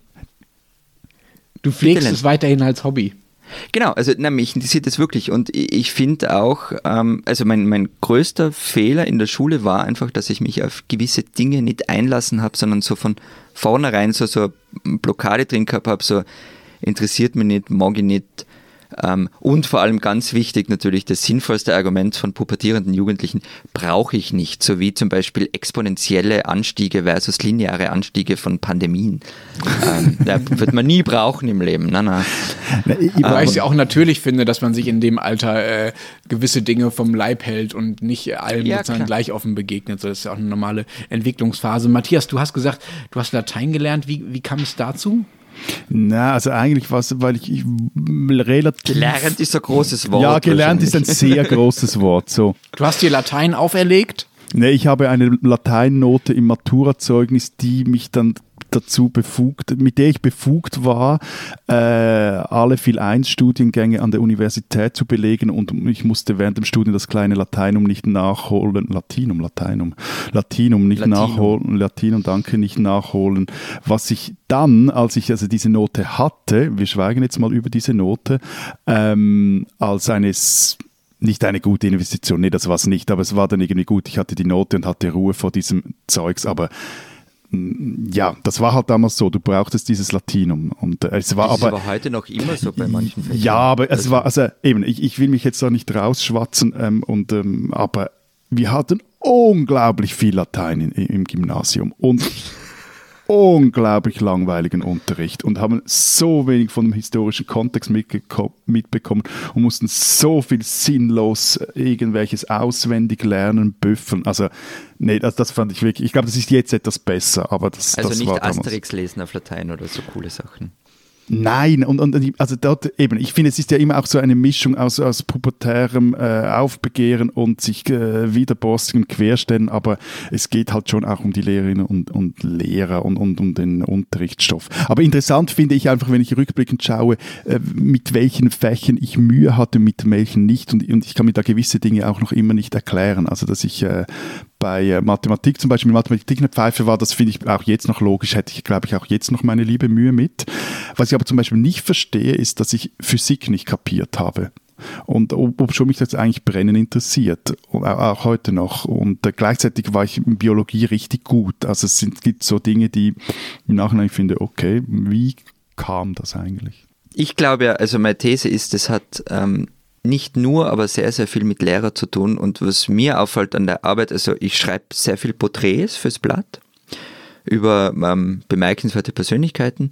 Du pflegst Bitte, es weiterhin als Hobby. Genau, also na, mich interessiert das wirklich und ich, ich finde auch, ähm, also mein, mein größter Fehler in der Schule war einfach, dass ich mich auf gewisse Dinge nicht einlassen habe, sondern so von vornherein so, so eine Blockade drin gehabt habe, so interessiert mich nicht, mag ich nicht. Ähm, und vor allem ganz wichtig natürlich das sinnvollste Argument von pubertierenden Jugendlichen brauche ich nicht, so wie zum Beispiel exponentielle Anstiege versus lineare Anstiege von Pandemien. ähm, da wird man nie brauchen im Leben. Na, ich, ich, Wobei ich es ja auch natürlich finde, dass man sich in dem Alter äh, gewisse Dinge vom Leib hält und nicht allem Ja, sozusagen klar. gleich offen begegnet. So, das ist ja auch eine normale Entwicklungsphase. Matthias, du hast gesagt, du hast Latein gelernt. Wie, wie kam es dazu? Na, also eigentlich war es, weil ich, ich relativ... Gelernt ist ein großes Wort. Ja, gelernt ist ein sehr großes Wort. So. Du hast dir Latein auferlegt? Nee, ich habe eine Lateinnote im Maturazeugnis, die mich dann dazu befugt, mit der ich befugt war, äh, alle viel 1 Studiengänge an der Universität zu belegen und ich musste während dem Studium das kleine Lateinum nicht nachholen, Latinum, Lateinum, Latinum nicht Latinum. nachholen, Latinum, danke, nicht nachholen. Was ich dann, als ich also diese Note hatte, wir schweigen jetzt mal über diese Note, ähm, als eines nicht eine gute Investition, nee, das war es nicht, aber es war dann irgendwie gut. Ich hatte die Note und hatte Ruhe vor diesem Zeugs, aber ja, das war halt damals so. Du brauchtest dieses Latinum und äh, es war das aber, aber heute noch immer so bei manchen Fächern. Ja, aber es war also eben. Ich, ich will mich jetzt da nicht rausschwatzen ähm, und ähm, aber wir hatten unglaublich viel Latein in, im Gymnasium und unglaublich langweiligen Unterricht und haben so wenig von dem historischen Kontext mitbekommen und mussten so viel sinnlos irgendwelches auswendig lernen, büffeln. Also, nee, das, das fand ich wirklich, ich glaube, das ist jetzt etwas besser, aber das, also das nicht war Asterix lesen auf Latein oder so coole Sachen. Nein, und, und also dort eben, ich finde, es ist ja immer auch so eine Mischung aus, aus pubertärem äh, Aufbegehren und sich äh, widerborstigen Querstellen, aber es geht halt schon auch um die Lehrerinnen und, und Lehrer und, und um den Unterrichtsstoff. Aber interessant finde ich einfach, wenn ich rückblickend schaue, äh, mit welchen Fächern ich Mühe hatte, mit welchen nicht und, und ich kann mir da gewisse Dinge auch noch immer nicht erklären. Also, dass ich äh, bei äh, Mathematik zum Beispiel Mathematik eine Pfeife war, das finde ich auch jetzt noch logisch, hätte ich, glaube ich, auch jetzt noch meine liebe Mühe mit. Was ich aber zum Beispiel nicht verstehe, ist, dass ich Physik nicht kapiert habe. Und ob, schon mich das eigentlich brennend interessiert, auch heute noch. Und äh, gleichzeitig war ich in Biologie richtig gut. Also es sind, gibt so Dinge, die im Nachhinein finde, okay, wie kam das eigentlich? Ich glaube ja, also meine These ist, es hat ähm, nicht nur, aber sehr, sehr viel mit Lehrer zu tun. Und was mir auffällt an der Arbeit, also ich schreibe sehr viel Porträts fürs Blatt über ähm, bemerkenswerte Persönlichkeiten.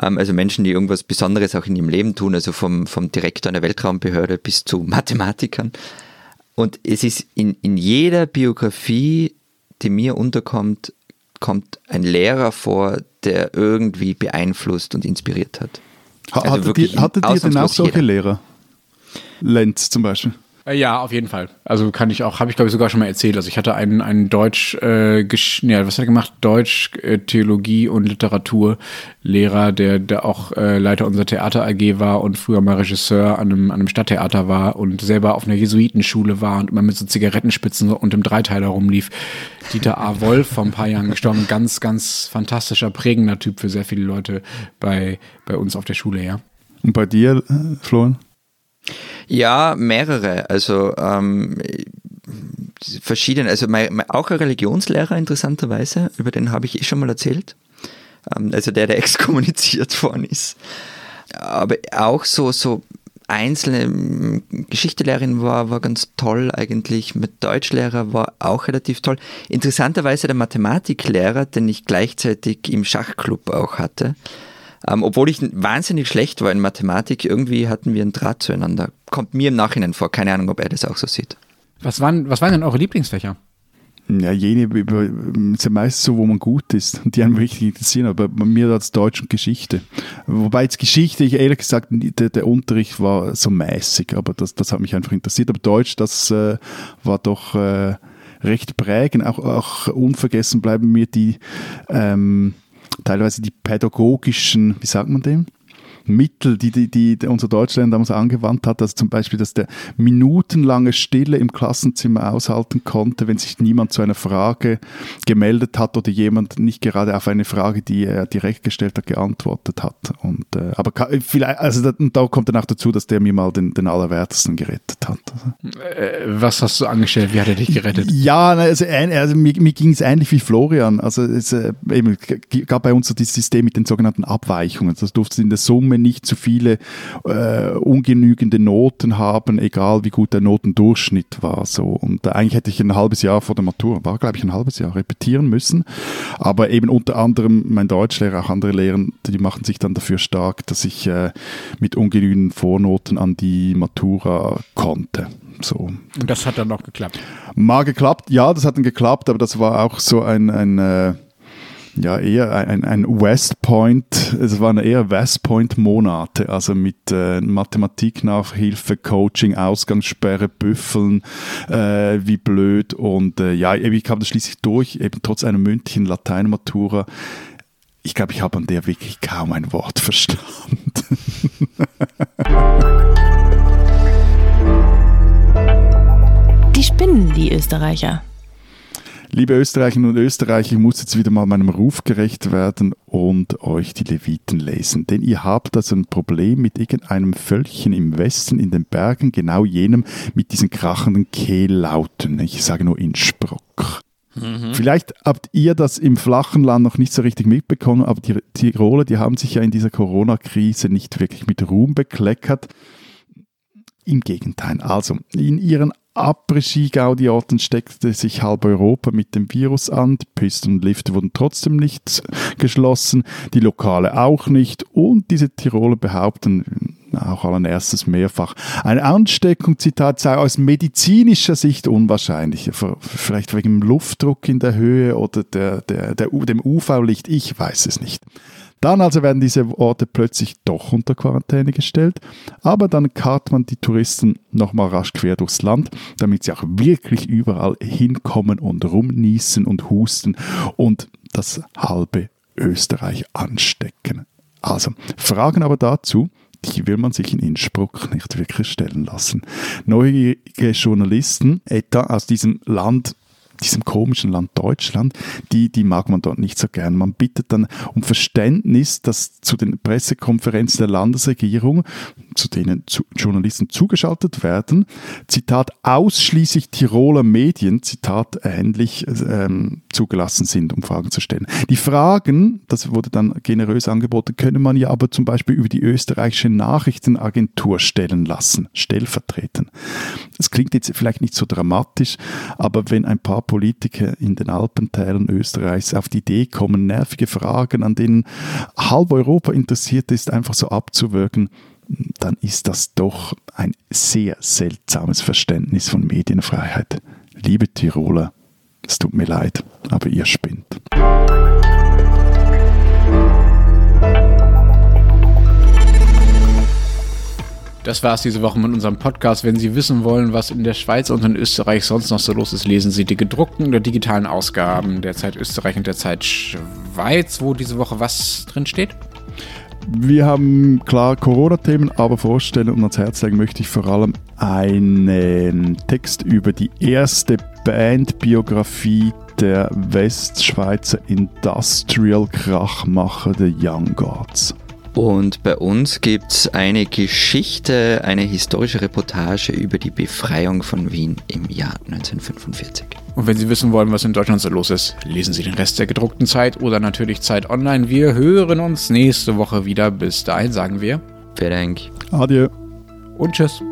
Ähm, also Menschen, die irgendwas Besonderes auch in ihrem Leben tun, also vom, vom Direktor einer Weltraumbehörde bis zu Mathematikern. Und es ist in, in jeder Biografie, die mir unterkommt, kommt ein Lehrer vor, der irgendwie beeinflusst und inspiriert hat. Also hattet ihr, hattet ihr denn auch solche jeder. Lehrer? Lenz zum Beispiel. Äh, ja, auf jeden Fall. Also kann ich auch, habe ich glaube ich sogar schon mal erzählt. Also ich hatte einen, einen Deutsch, äh, ja, was hat er gemacht? Deutsch, äh, Theologie und Literaturlehrer, der, der auch äh, Leiter unserer Theater AG war und früher mal Regisseur an einem, an einem Stadttheater war und selber auf einer Jesuitenschule war und immer mit so Zigarettenspitzen und im Dreiteiler rumlief. Dieter A. Wolf, vor ein paar Jahren gestorben. Ganz, ganz fantastischer, prägender Typ für sehr viele Leute bei, bei uns auf der Schule, ja. Und bei dir, äh, Florian? Ja, mehrere. Also ähm, verschiedene. Also mein, mein, auch ein Religionslehrer interessanterweise, über den habe ich eh schon mal erzählt. Ähm, also der, der exkommuniziert worden ist. Aber auch so, so einzelne Geschichtelehrerin war, war ganz toll eigentlich. Mit Deutschlehrer war auch relativ toll. Interessanterweise der Mathematiklehrer, den ich gleichzeitig im Schachclub auch hatte. Ähm, obwohl ich wahnsinnig schlecht war in Mathematik, irgendwie hatten wir einen Draht zueinander. Kommt mir im Nachhinein vor. Keine Ahnung, ob er das auch so sieht. Was waren, was waren denn eure Lieblingsfächer? Ja, jene ja meist so, wo man gut ist und die einem richtig interessieren, aber bei mir als Deutsch und Geschichte. Wobei jetzt Geschichte, ich ehrlich gesagt, der, der Unterricht war so mäßig, aber das, das hat mich einfach interessiert. Aber Deutsch, das äh, war doch äh, recht prägend. Auch, auch unvergessen bleiben mir die ähm, teilweise die pädagogischen, wie sagt man dem? Mittel, die, die, die unser Deutschland damals angewandt hat, also zum Beispiel, dass der minutenlange Stille im Klassenzimmer aushalten konnte, wenn sich niemand zu einer Frage gemeldet hat oder jemand nicht gerade auf eine Frage, die er direkt gestellt hat, geantwortet hat. Und, äh, aber vielleicht, also da, da, kommt dann auch dazu, dass der mir mal den, den Allerwertesten gerettet hat. Äh, was hast du angestellt? Wie hat er dich gerettet? Ja, also, also mir, mir ging es ähnlich wie Florian. Also es äh, eben, gab bei uns so dieses System mit den sogenannten Abweichungen. Das durfte in der Summe nicht zu viele äh, ungenügende Noten haben, egal wie gut der Notendurchschnitt war. So. Und eigentlich hätte ich ein halbes Jahr vor der Matur, war glaube ich ein halbes Jahr, repetieren müssen. Aber eben unter anderem mein Deutschlehrer, auch andere Lehrer, die machen sich dann dafür stark, dass ich äh, mit ungenügenden Vornoten an die Matura konnte. So. Und das hat dann auch geklappt? Mal geklappt, ja, das hat dann geklappt, aber das war auch so ein, ein äh, ja, eher ein, ein West Point, es waren eher West Point Monate, also mit äh, Mathematiknachhilfe, Coaching, Ausgangssperre, Büffeln, äh, wie blöd und äh, ja, ich kam das schließlich durch, eben trotz einer mündlichen Lateinmatura. Ich glaube, ich habe an der wirklich kaum ein Wort verstanden. Die spinnen, die Österreicher. Liebe Österreicherinnen und Österreicher, ich muss jetzt wieder mal meinem Ruf gerecht werden und euch die Leviten lesen. Denn ihr habt also ein Problem mit irgendeinem Völkchen im Westen in den Bergen, genau jenem mit diesen krachenden Kehllauten. Ich sage nur Innsbruck. Mhm. Vielleicht habt ihr das im flachen Land noch nicht so richtig mitbekommen, aber die Tiroler, die haben sich ja in dieser Corona-Krise nicht wirklich mit Ruhm bekleckert. Im Gegenteil. Also, in ihren Après-Ski-Gaudi-Orten steckte sich halb Europa mit dem Virus an. Die Pisten und Lifte wurden trotzdem nicht geschlossen, die Lokale auch nicht. Und diese Tiroler behaupten, auch allen erstes mehrfach. Eine Ansteckung, Zitat, sei aus medizinischer Sicht unwahrscheinlich. Vielleicht wegen dem Luftdruck in der Höhe oder der, der, der, dem UV-Licht, ich weiß es nicht. Dann also werden diese Orte plötzlich doch unter Quarantäne gestellt, aber dann karrt man die Touristen nochmal rasch quer durchs Land, damit sie auch wirklich überall hinkommen und rumniesen und husten und das halbe Österreich anstecken. Also, Fragen aber dazu, die will man sich in Innsbruck nicht wirklich stellen lassen. Neugierige Journalisten, etwa aus diesem Land, diesem komischen Land Deutschland, die, die mag man dort nicht so gern. Man bittet dann um Verständnis, dass zu den Pressekonferenzen der Landesregierung, zu denen zu Journalisten zugeschaltet werden, Zitat, ausschließlich Tiroler Medien, Zitat, ähnlich ähm, zugelassen sind, um Fragen zu stellen. Die Fragen, das wurde dann generös angeboten, könne man ja aber zum Beispiel über die österreichische Nachrichtenagentur stellen lassen, stellvertreten. Das klingt jetzt vielleicht nicht so dramatisch, aber wenn ein paar Politiker in den Alpentälern Österreichs auf die Idee kommen, nervige Fragen, an denen halb Europa interessiert ist, einfach so abzuwirken, dann ist das doch ein sehr seltsames Verständnis von Medienfreiheit. Liebe Tiroler, es tut mir leid, aber ihr spinnt. Das war es diese Woche mit unserem Podcast. Wenn Sie wissen wollen, was in der Schweiz und in Österreich sonst noch so los ist, lesen Sie die gedruckten oder digitalen Ausgaben der Zeit Österreich und der Zeit Schweiz, wo diese Woche was drin steht. Wir haben klar Corona-Themen, aber vorstellen und ans Herz legen möchte ich vor allem einen Text über die erste Bandbiografie der Westschweizer Industrial-Krachmacher, der Young Gods. Und bei uns gibt es eine Geschichte, eine historische Reportage über die Befreiung von Wien im Jahr 1945. Und wenn Sie wissen wollen, was in Deutschland so los ist, lesen Sie den Rest der gedruckten Zeit oder natürlich Zeit online. Wir hören uns nächste Woche wieder. Bis dahin sagen wir. Vielen Dank. Adieu. Und tschüss.